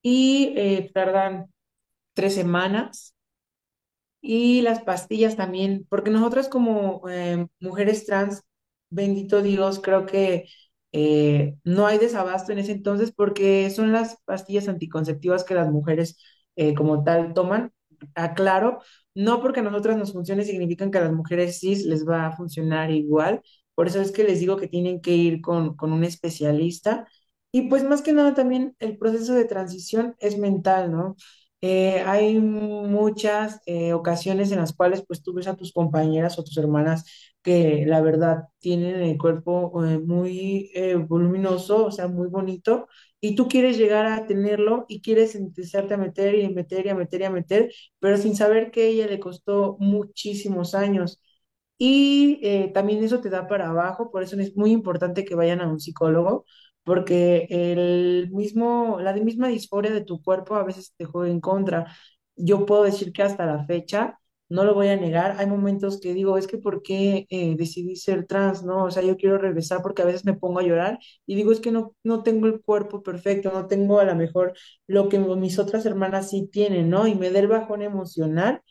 y eh, tardan tres semanas. Y las pastillas también, porque nosotras como eh, mujeres trans, bendito Dios, creo que eh, no hay desabasto en ese entonces porque son las pastillas anticonceptivas que las mujeres eh, como tal toman. Aclaro, no porque a nosotras nos funcione significan que a las mujeres cis les va a funcionar igual. Por eso es que les digo que tienen que ir con, con un especialista. Y pues más que nada también el proceso de transición es mental, ¿no? Eh, hay muchas ocasiones en las cuales pues tú ves a tus compañeras o tus hermanas que la verdad tienen el cuerpo eh, muy eh, voluminoso, o sea, muy bonito, y tú quieres llegar a tenerlo y quieres empezarte a meter y meter y meter y meter, pero sin saber que ella le costó muchísimos años. Y eh, también eso te da para abajo, por eso es muy importante que vayan a un psicólogo, porque el mismo, la misma disforia de tu cuerpo a veces te juega en contra. Yo puedo decir que hasta la fecha, no lo voy a negar, hay momentos que digo, es que ¿por qué eh, decidí ser trans? ¿No? O sea, yo quiero regresar porque a veces me pongo a llorar y digo, es que no, no tengo el cuerpo perfecto, no tengo a lo mejor lo que mis otras hermanas sí tienen, ¿no? Y me da el bajón emocional.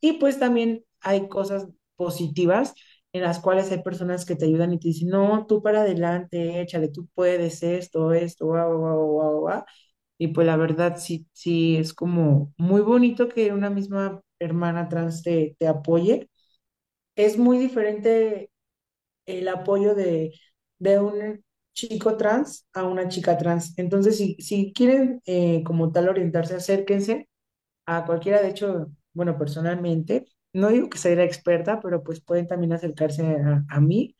Y pues también hay cosas positivas en las cuales hay personas que te ayudan y te dicen, no, tú para adelante, échale, tú puedes esto, esto, guau, guau, guau, guau. Y pues la verdad sí, sí, es como muy bonito que una misma hermana trans te, te apoye. Es muy diferente el apoyo de, de un chico trans a una chica trans. Entonces, si, si quieren eh, como tal orientarse, acérquense a cualquiera, de hecho, bueno, personalmente, no digo que sea la experta, pero pues pueden también acercarse a, a mí.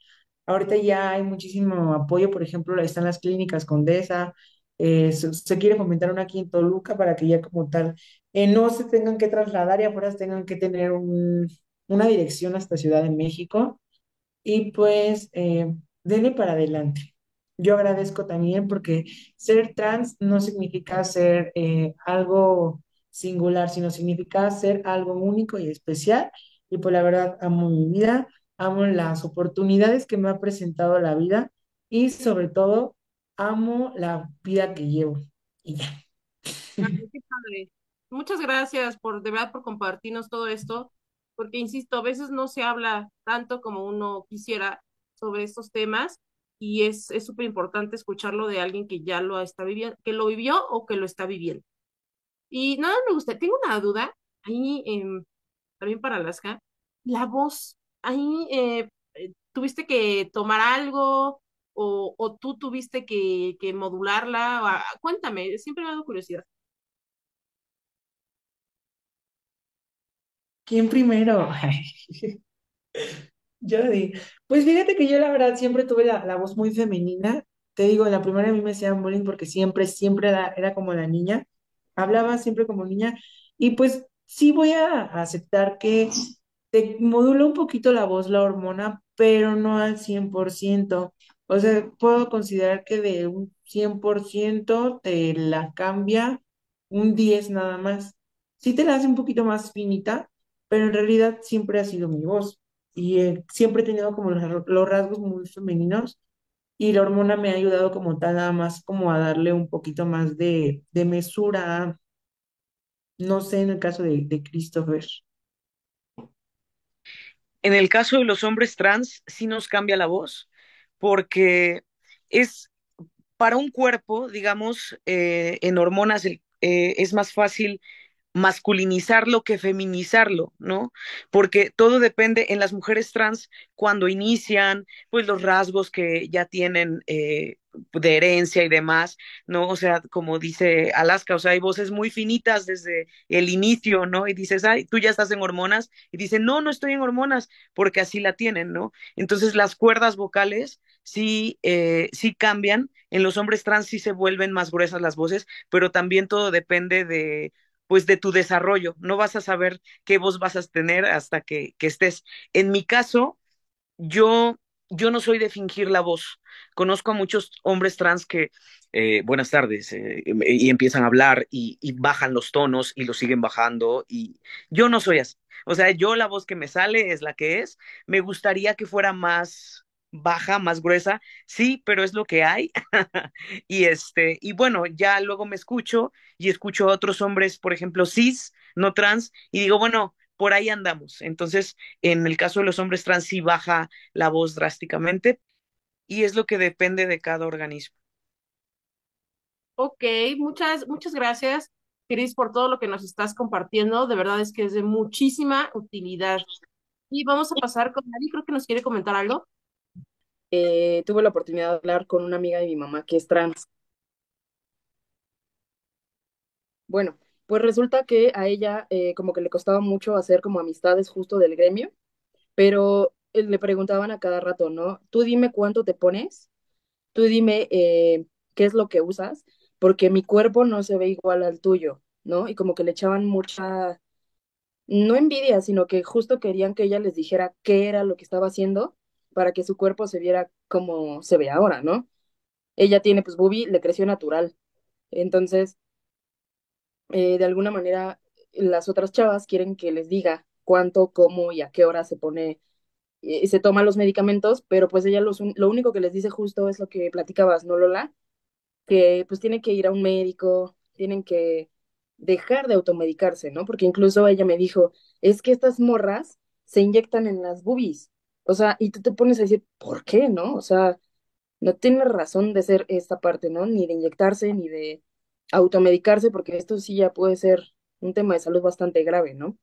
Ahorita ya hay muchísimo apoyo, por ejemplo, están las clínicas Condesa, eh, se, se quiere fomentar una aquí en Toluca para que ya como tal eh, no se tengan que trasladar y afuera tengan que tener un- una dirección hasta Ciudad de México y pues eh, denle para adelante. Yo agradezco también porque ser trans no significa ser eh, algo singular, sino significa ser algo único y especial. Y pues la verdad amo mi vida, amo las oportunidades que me ha presentado la vida y sobre todo amo la vida que llevo. Y ya. Qué padre. Muchas gracias por, de verdad, por compartirnos todo esto, porque insisto, a veces no se habla tanto como uno quisiera sobre estos temas y es súper importante escucharlo de alguien que ya lo está viviendo, que lo vivió o que lo está viviendo. Y nada, me gusta, tengo una duda ahí em, también para Alaska, la voz, ahí eh, eh, tuviste que tomar algo, o, o tú tuviste que, que modularla? O, cuéntame, siempre me ha dado curiosidad. ¿Quién primero? Yo di. Pues fíjate que yo la verdad siempre tuve la, la voz muy femenina. Te digo, en la primera a mí me hacían bullying porque siempre, siempre era, era como la niña. Hablaba siempre como niña. Y pues sí voy a aceptar que te modula un poquito la voz, la hormona, pero no al 100%. O sea, puedo considerar que de un 100% te la cambia un 10 nada más. Sí te la hace un poquito más finita, pero en realidad siempre ha sido mi voz y eh, siempre he tenido como los, rasgos muy femeninos y la hormona me ha ayudado como tal, nada más como a darle un poquito más de, de mesura, no sé, en el caso de, de Christopher. En el caso de los hombres trans, sí nos cambia la voz, porque es para un cuerpo, digamos, eh, en hormonas eh, es más fácil masculinizarlo que feminizarlo, ¿no? Porque todo depende en las mujeres trans cuando inician, pues los rasgos que ya tienen eh, de herencia y demás, ¿no? O sea, como dice Alaska, o sea, hay voces muy finitas desde el inicio, ¿no? Y dices, ay, tú ya estás en hormonas, y dicen, no, no estoy en hormonas, porque así la tienen, ¿no? Entonces las cuerdas vocales sí, eh, sí cambian, en los hombres trans sí se vuelven más gruesas las voces, pero también todo depende de pues de tu desarrollo. No vas a saber qué voz vas a tener hasta que, que estés. En mi caso, yo, yo no soy de fingir la voz. Conozco a muchos hombres trans que, eh, buenas tardes, eh, y empiezan a hablar y, bajan los tonos y los siguen bajando y yo no soy así. O sea, yo la voz que me sale es la que es. Me gustaría que fuera más baja, más gruesa, sí, pero es lo que hay. Y este, y bueno, ya luego me escucho y escucho a otros hombres, por ejemplo, cis, no trans, y digo, bueno, por ahí andamos. Entonces, en el caso de los hombres trans sí baja la voz drásticamente y es lo que depende de cada organismo. Ok, muchas, muchas gracias, Cris, por todo lo que nos estás compartiendo. De verdad es que es de muchísima utilidad. Y vamos a pasar con Ari, creo que nos quiere comentar algo. Eh, tuve la oportunidad de hablar con una amiga de mi mamá que es trans. Bueno, pues resulta que a ella eh, como que le costaba mucho hacer como amistades justo del gremio, pero eh, le preguntaban a cada rato, ¿no? Tú dime cuánto te pones, tú dime qué es lo que usas, porque mi cuerpo no se ve igual al tuyo, ¿no? Y como que le echaban mucha, no envidia, sino que justo querían que ella les dijera qué era lo que estaba haciendo para que su cuerpo se viera como se ve ahora, ¿no? Ella tiene pues boobie, le creció natural. Entonces, eh, de alguna manera, las otras chavas quieren que les diga cuánto, cómo y a qué hora se pone y se toman los medicamentos, pero pues ella los lo único que les dice justo es lo que platicabas, ¿no, Lola? Que pues tienen que ir a un médico, tienen que dejar de automedicarse, ¿no? Porque incluso ella me dijo, es que estas morras se inyectan en las boobies. O sea, y tú te pones a decir, ¿por qué, no? O sea, no tiene razón de ser esta parte, ¿no? Ni de inyectarse, ni de automedicarse, porque esto sí ya puede ser un tema de salud bastante grave, ¿no?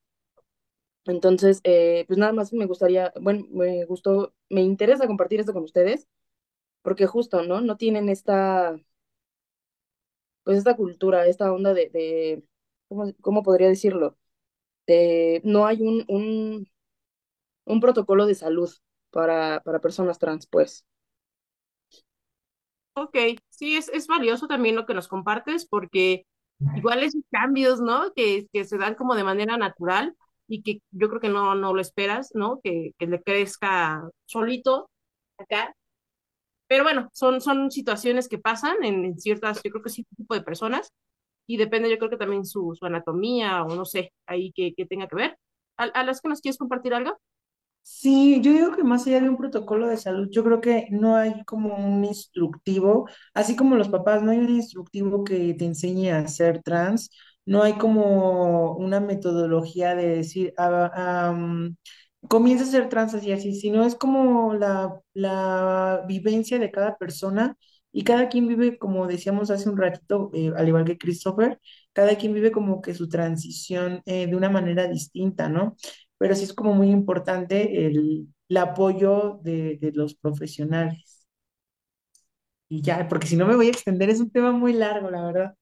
Entonces, eh, pues nada más me gustaría, bueno, me gustó, me interesa compartir esto con ustedes, porque justo, ¿no? No tienen esta, pues esta cultura, esta onda de, de ¿cómo, cómo podría decirlo? De, no hay un, un, un protocolo de salud para, para personas trans, pues. Ok, sí, es, es valioso también lo que nos compartes porque igual esos cambios, ¿no? Que, que se dan como de manera natural y que yo creo que no, no lo esperas, ¿no? Que, que le crezca solito acá. Pero bueno, son, son situaciones que pasan en, en ciertas, yo creo que sí, tipo de personas y depende, yo creo que también su, su anatomía o no sé, ahí que, que tenga que ver. ¿A, a las que nos quieres compartir algo? Sí, yo digo que más allá de un protocolo de salud, yo creo que no hay como un instructivo, así como los papás, no hay un instructivo que te enseñe a ser trans, no hay como una metodología de decir, ah, comienza a ser trans así, así, sino es como la, la vivencia de cada persona y cada quien vive, como decíamos hace un ratito, eh, al igual que Christopher, cada quien vive como que su transición eh, de una manera distinta, ¿no? Pero sí es como muy importante el, apoyo de, de los profesionales. y ya, porque si no me voy a extender, es un tema muy largo, la verdad.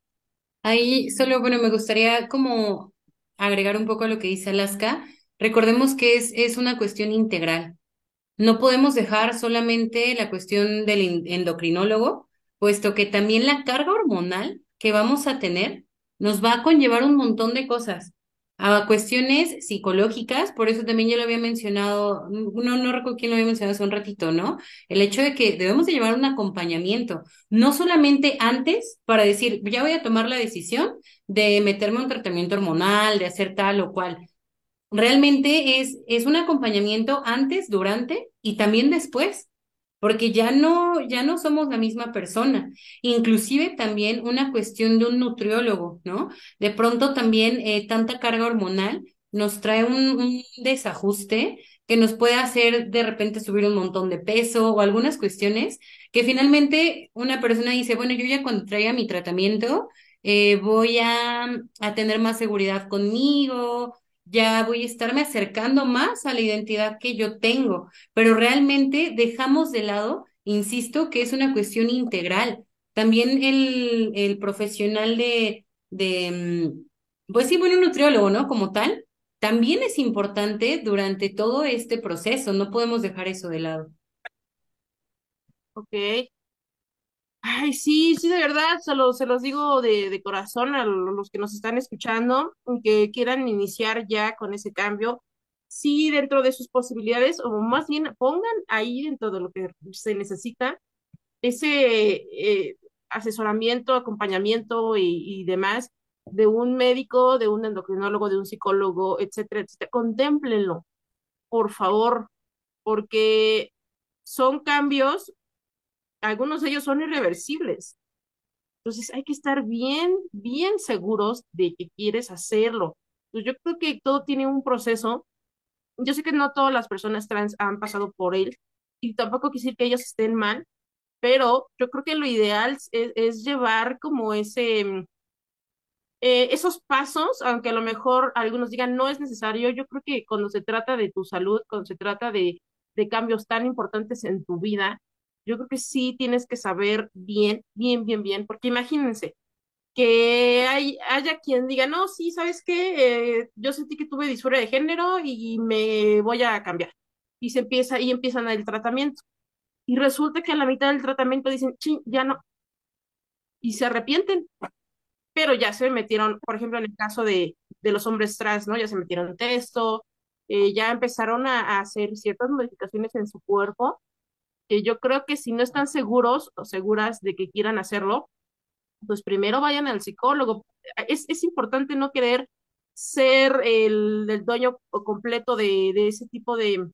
Ahí solo, bueno, me gustaría como agregar un poco a lo que dice Alaska. Recordemos que es, es una cuestión integral. No podemos dejar solamente la cuestión del endocrinólogo, puesto que también la carga hormonal que vamos a tener nos va a conllevar un montón de cosas a cuestiones psicológicas, por eso también yo lo había mencionado, no, no recuerdo quién lo había mencionado hace un ratito, ¿no? El hecho de que debemos de llevar un acompañamiento, no solamente antes para decir, ya voy a tomar la decisión de meterme un tratamiento hormonal, de hacer tal o cual. Realmente es, es un acompañamiento antes, durante y también después porque ya no, ya no somos la misma persona. Inclusive también una cuestión de un nutriólogo, ¿no? De pronto también eh, tanta carga hormonal nos trae un, desajuste que nos puede hacer de repente subir un montón de peso o algunas cuestiones que finalmente una persona dice, bueno, yo ya cuando traiga mi tratamiento eh, voy a, a tener más seguridad conmigo, ya voy a estarme acercando más a la identidad que yo tengo, pero realmente dejamos de lado, insisto, que es una cuestión integral. También el, el profesional de, de, mm, pues sí, bueno, un nutriólogo, ¿no? Como tal, también es importante durante todo este proceso, no podemos dejar eso de lado. Ok, Ay, sí, sí, de verdad, se, se los digo de, de corazón a los que nos están escuchando, que quieran iniciar ya con ese cambio, sí, dentro de sus posibilidades, o más bien pongan ahí dentro de lo que se necesita, ese eh, asesoramiento, acompañamiento y, y demás de un médico, de un endocrinólogo, de un psicólogo, etcétera, etcétera. Contémplenlo, por favor, porque son cambios algunos de ellos son irreversibles. Entonces hay que estar bien, bien seguros de que quieres hacerlo. Pues yo creo que todo tiene un proceso. Yo sé que no todas las personas trans han pasado por él y tampoco quisiera que ellos estén mal, pero yo creo que lo ideal es, llevar como ese, eh, esos pasos, aunque a lo mejor algunos digan no es necesario, yo creo que cuando se trata de tu salud, cuando se trata de, de cambios tan importantes en tu vida, yo creo que sí tienes que saber bien, bien, bien, bien, porque imagínense que hay, haya quien diga, no, sí, ¿sabes qué? Eh, yo sentí que tuve disforia de género y me voy a cambiar. Y se empieza, y empiezan el tratamiento. Y resulta que a la mitad del tratamiento dicen, sí, ya no. Y se arrepienten. Pero ya se metieron, por ejemplo, en el caso de, de los hombres trans, ¿no? Ya se metieron texto, eh, ya empezaron a, a hacer ciertas modificaciones en su cuerpo yo creo que si no están seguros o seguras de que quieran hacerlo, pues primero vayan al psicólogo. Es, es importante no querer ser el, el dueño completo de, de ese tipo de,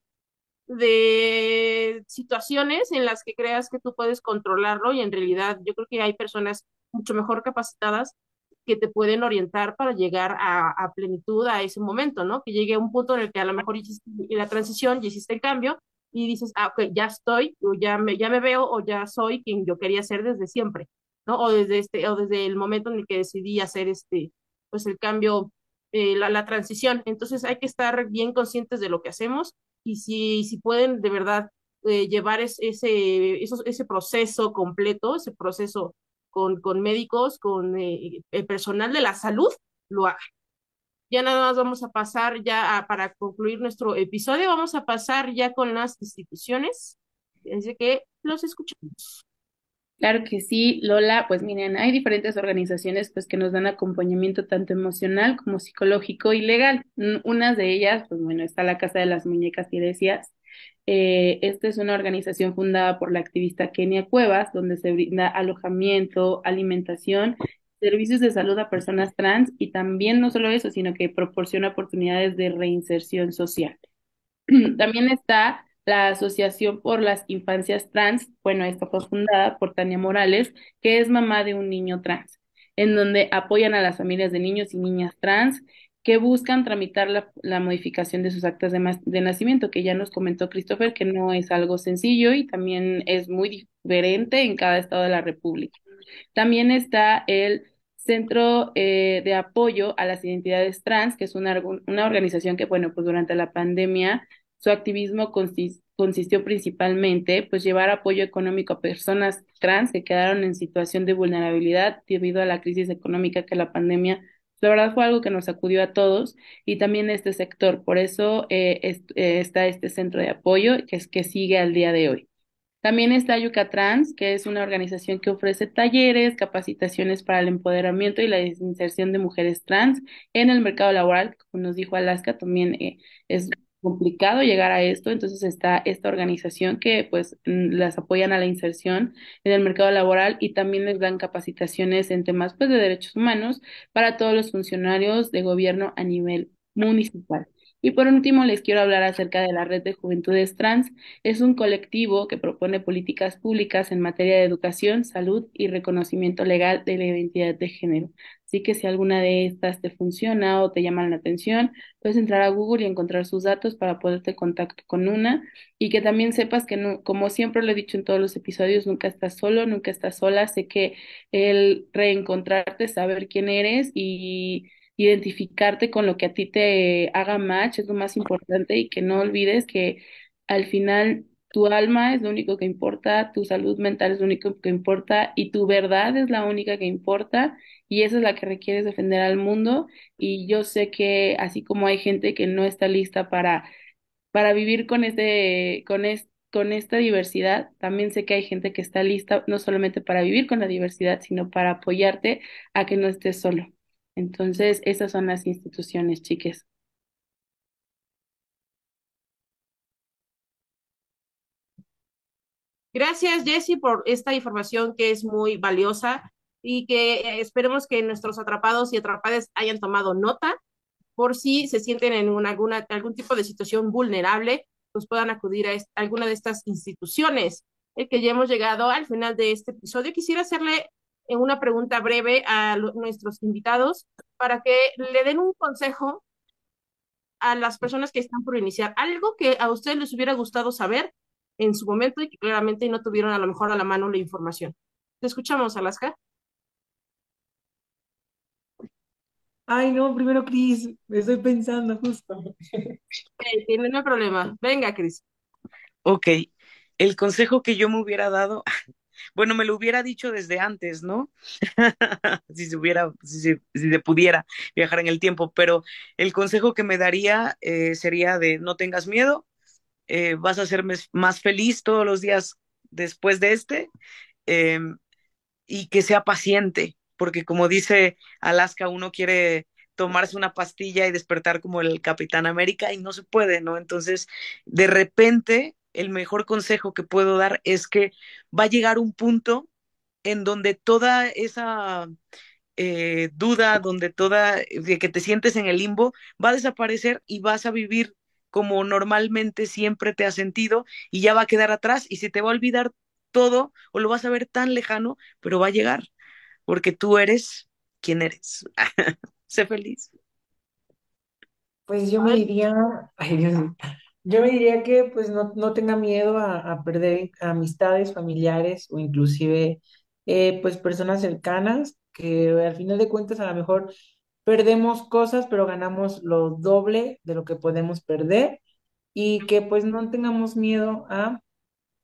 de situaciones en las que creas que tú puedes controlarlo y en realidad yo creo que hay personas mucho mejor capacitadas que te pueden orientar para llegar a, a plenitud a ese momento, ¿no? Que llegue a un punto en el que a lo mejor hiciste la transición y hiciste el cambio y dices, ah, ok, ya estoy, o ya me, ya me veo, o ya soy quien yo quería ser desde siempre, ¿no? O desde este, o desde el momento en el que decidí hacer este, pues el cambio, eh, la, la, transición. Entonces hay que estar bien conscientes de lo que hacemos y si, si pueden de verdad eh, llevar es, ese, esos, ese proceso completo, ese proceso con, con médicos, con eh, el personal de la salud, lo hagan. Ya nada más vamos a pasar ya para concluir nuestro episodio, vamos a pasar ya con las instituciones. Así que los escuchamos. Claro que sí, Lola. Pues miren, hay diferentes organizaciones pues que nos dan acompañamiento tanto emocional como psicológico y legal. Unas de ellas, pues bueno, está la Casa de las Muñecas Decías. Eh, esta es una organización fundada por la activista Kenia Cuevas, donde se brinda alojamiento, alimentación servicios de salud a personas trans y también no solo eso, sino que proporciona oportunidades de reinserción social. también está la Asociación por las Infancias Trans, bueno, esta fue fundada por Tania Morales, que es mamá de un niño trans, en donde apoyan a las familias de niños y niñas trans que buscan tramitar la, modificación de sus actas de, de, nacimiento, que ya nos comentó Christopher que no es algo sencillo y también es muy diferente en cada estado de la República. También está el Centro eh, de Apoyo a las Identidades Trans, que es una, una organización que, bueno, pues durante la pandemia su activismo consistió principalmente, pues llevar apoyo económico a personas trans que quedaron en situación de vulnerabilidad debido a la crisis económica que la pandemia, la verdad fue algo que nos sacudió a todos y también este sector. Por eso eh, eh, está este centro de apoyo que es que sigue al día de hoy. También está Yucatrans, que es una organización que ofrece talleres, capacitaciones para el empoderamiento y la inserción de mujeres trans en el mercado laboral. Como nos dijo Alaska, también eh, es complicado llegar a esto, entonces está esta organización que pues las apoyan a la inserción en el mercado laboral y también les dan capacitaciones en temas pues de derechos humanos para todos los funcionarios de gobierno a nivel municipal. Y por último, les quiero hablar acerca de la Red de Juventudes Trans. Es un colectivo que propone políticas públicas en materia de educación, salud y reconocimiento legal de la identidad de género. Así que si alguna de estas te funciona o te llama la atención, puedes entrar a Google y encontrar sus datos para poderte contacto con una y que también sepas que, no, como siempre lo he dicho en todos los episodios, nunca estás solo, nunca estás sola. Sé que el reencontrarte, saber quién eres y identificarte con lo que a ti te haga match es lo más importante y que no olvides que al final tu alma es lo único que importa, tu salud mental es lo único que importa y tu verdad es la única que importa y esa es la que requieres defender al mundo y yo sé que así como hay gente que no está lista para para vivir con este con con esta diversidad, también sé que hay gente que está lista no solamente para vivir con la diversidad, sino para apoyarte a que no estés solo. Entonces, esas son las instituciones, chiques. Gracias, Jesse, por esta información que es muy valiosa y que eh, esperemos que nuestros atrapados y atrapadas hayan tomado nota por si se sienten en algún tipo de situación vulnerable, pues puedan acudir a alguna de estas instituciones. El que ya hemos llegado al final de este episodio, quisiera hacerle una pregunta breve a nuestros invitados para que le den un consejo a las personas que están por iniciar. Algo que a ustedes les hubiera gustado saber en su momento y que claramente no tuvieron a lo mejor a la mano la información. Te escuchamos, Alaska. Ay, no, primero Cris, estoy pensando justo. tiene no problema. Venga, Cris. Ok, el consejo que yo me hubiera dado, bueno, me lo hubiera dicho desde antes, ¿no? si se hubiera, si se, pudiera viajar en el tiempo, pero el consejo que me daría eh, sería de no tengas miedo, eh, vas a ser más feliz todos los días después de este em, y que sea paciente, porque como dice Alaska, uno quiere tomarse una pastilla y despertar como el Capitán América y no se puede, ¿no? Entonces, de repente el mejor consejo que puedo dar es que va a llegar un punto en donde toda esa eh, duda, donde toda, de que te sientes en el limbo, va a desaparecer y vas a vivir como normalmente siempre te has sentido y ya va a quedar atrás y se te va a olvidar todo o lo vas a ver tan lejano, pero va a llegar porque tú eres quien eres. sé feliz. Pues yo me diría, ay Dios mío, yo me diría que pues no, no tenga miedo a, perder amistades, familiares o inclusive eh, pues personas cercanas, que al final de cuentas a lo mejor perdemos cosas, pero ganamos lo doble de lo que podemos perder y que pues no tengamos miedo a,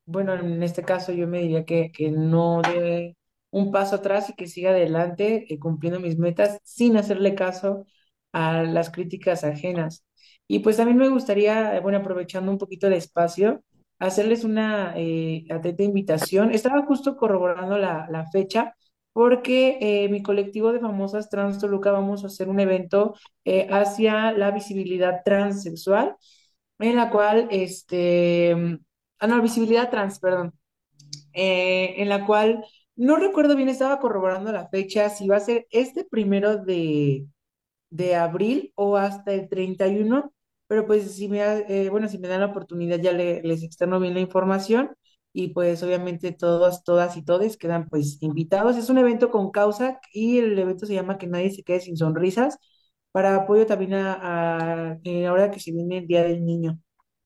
bueno, en este caso yo me diría que, que no dé un paso atrás y que siga adelante eh, cumpliendo mis metas sin hacerle caso a las críticas ajenas. Y pues también me gustaría, bueno, aprovechando un poquito el espacio, hacerles una eh, atenta invitación. Estaba justo corroborando la, la fecha porque eh, mi colectivo de famosas trans Toluca vamos a hacer un evento eh, hacia la visibilidad transexual, en la cual, este, ah, no, visibilidad trans, perdón, en la cual no recuerdo bien, estaba corroborando la fecha, si va a ser este primero de, de abril o hasta el 31, pero pues si me, eh, bueno, si me dan la oportunidad ya les externo bien la información y pues obviamente todas, todas y todos quedan pues invitados. Es un evento con causa y el evento se llama Que nadie se quede sin sonrisas para apoyo también a, eh, ahora que se viene el Día del Niño,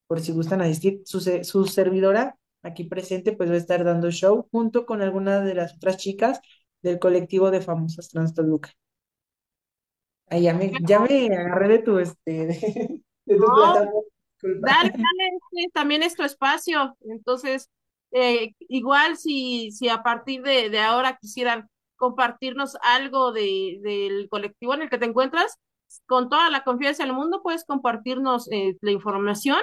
por si gustan asistir. Su, su servidora aquí presente pues va a estar dando show junto con algunas de las otras chicas del colectivo de famosas Trans Toluca. Ay, ya me, ya me agarré de tu, este, Dale, dale, este también es tu espacio. Entonces, eh, igual si, si a partir de, de ahora quisieran compartirnos algo de, del colectivo en el que te encuentras, con toda la confianza del mundo, puedes compartirnos eh, la información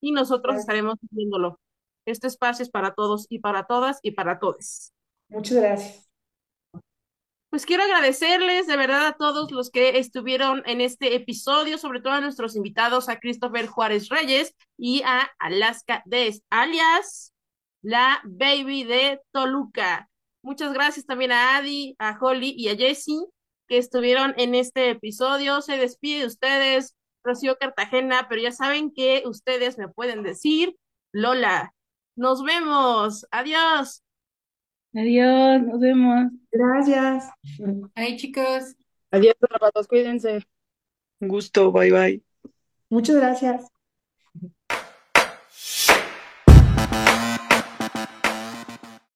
y nosotros Gracias. estaremos viéndolo. Este espacio es para todos y para todas y para todos. Muchas gracias. Pues quiero agradecerles de verdad a todos los que estuvieron en este episodio, sobre todo a nuestros invitados, a Christopher Juárez Reyes y a Alaska Des, alias la baby de Toluca. Muchas gracias también a Adi, a Holly y a Jessie que estuvieron en este episodio. Se despide de ustedes, Rocío Cartagena, pero ya saben que ustedes me pueden decir, Lola. Nos vemos. Adiós. Adiós, nos vemos. Gracias. Ay, chicos. Adiós, rapatos, cuídense. Un gusto, bye bye. Muchas gracias.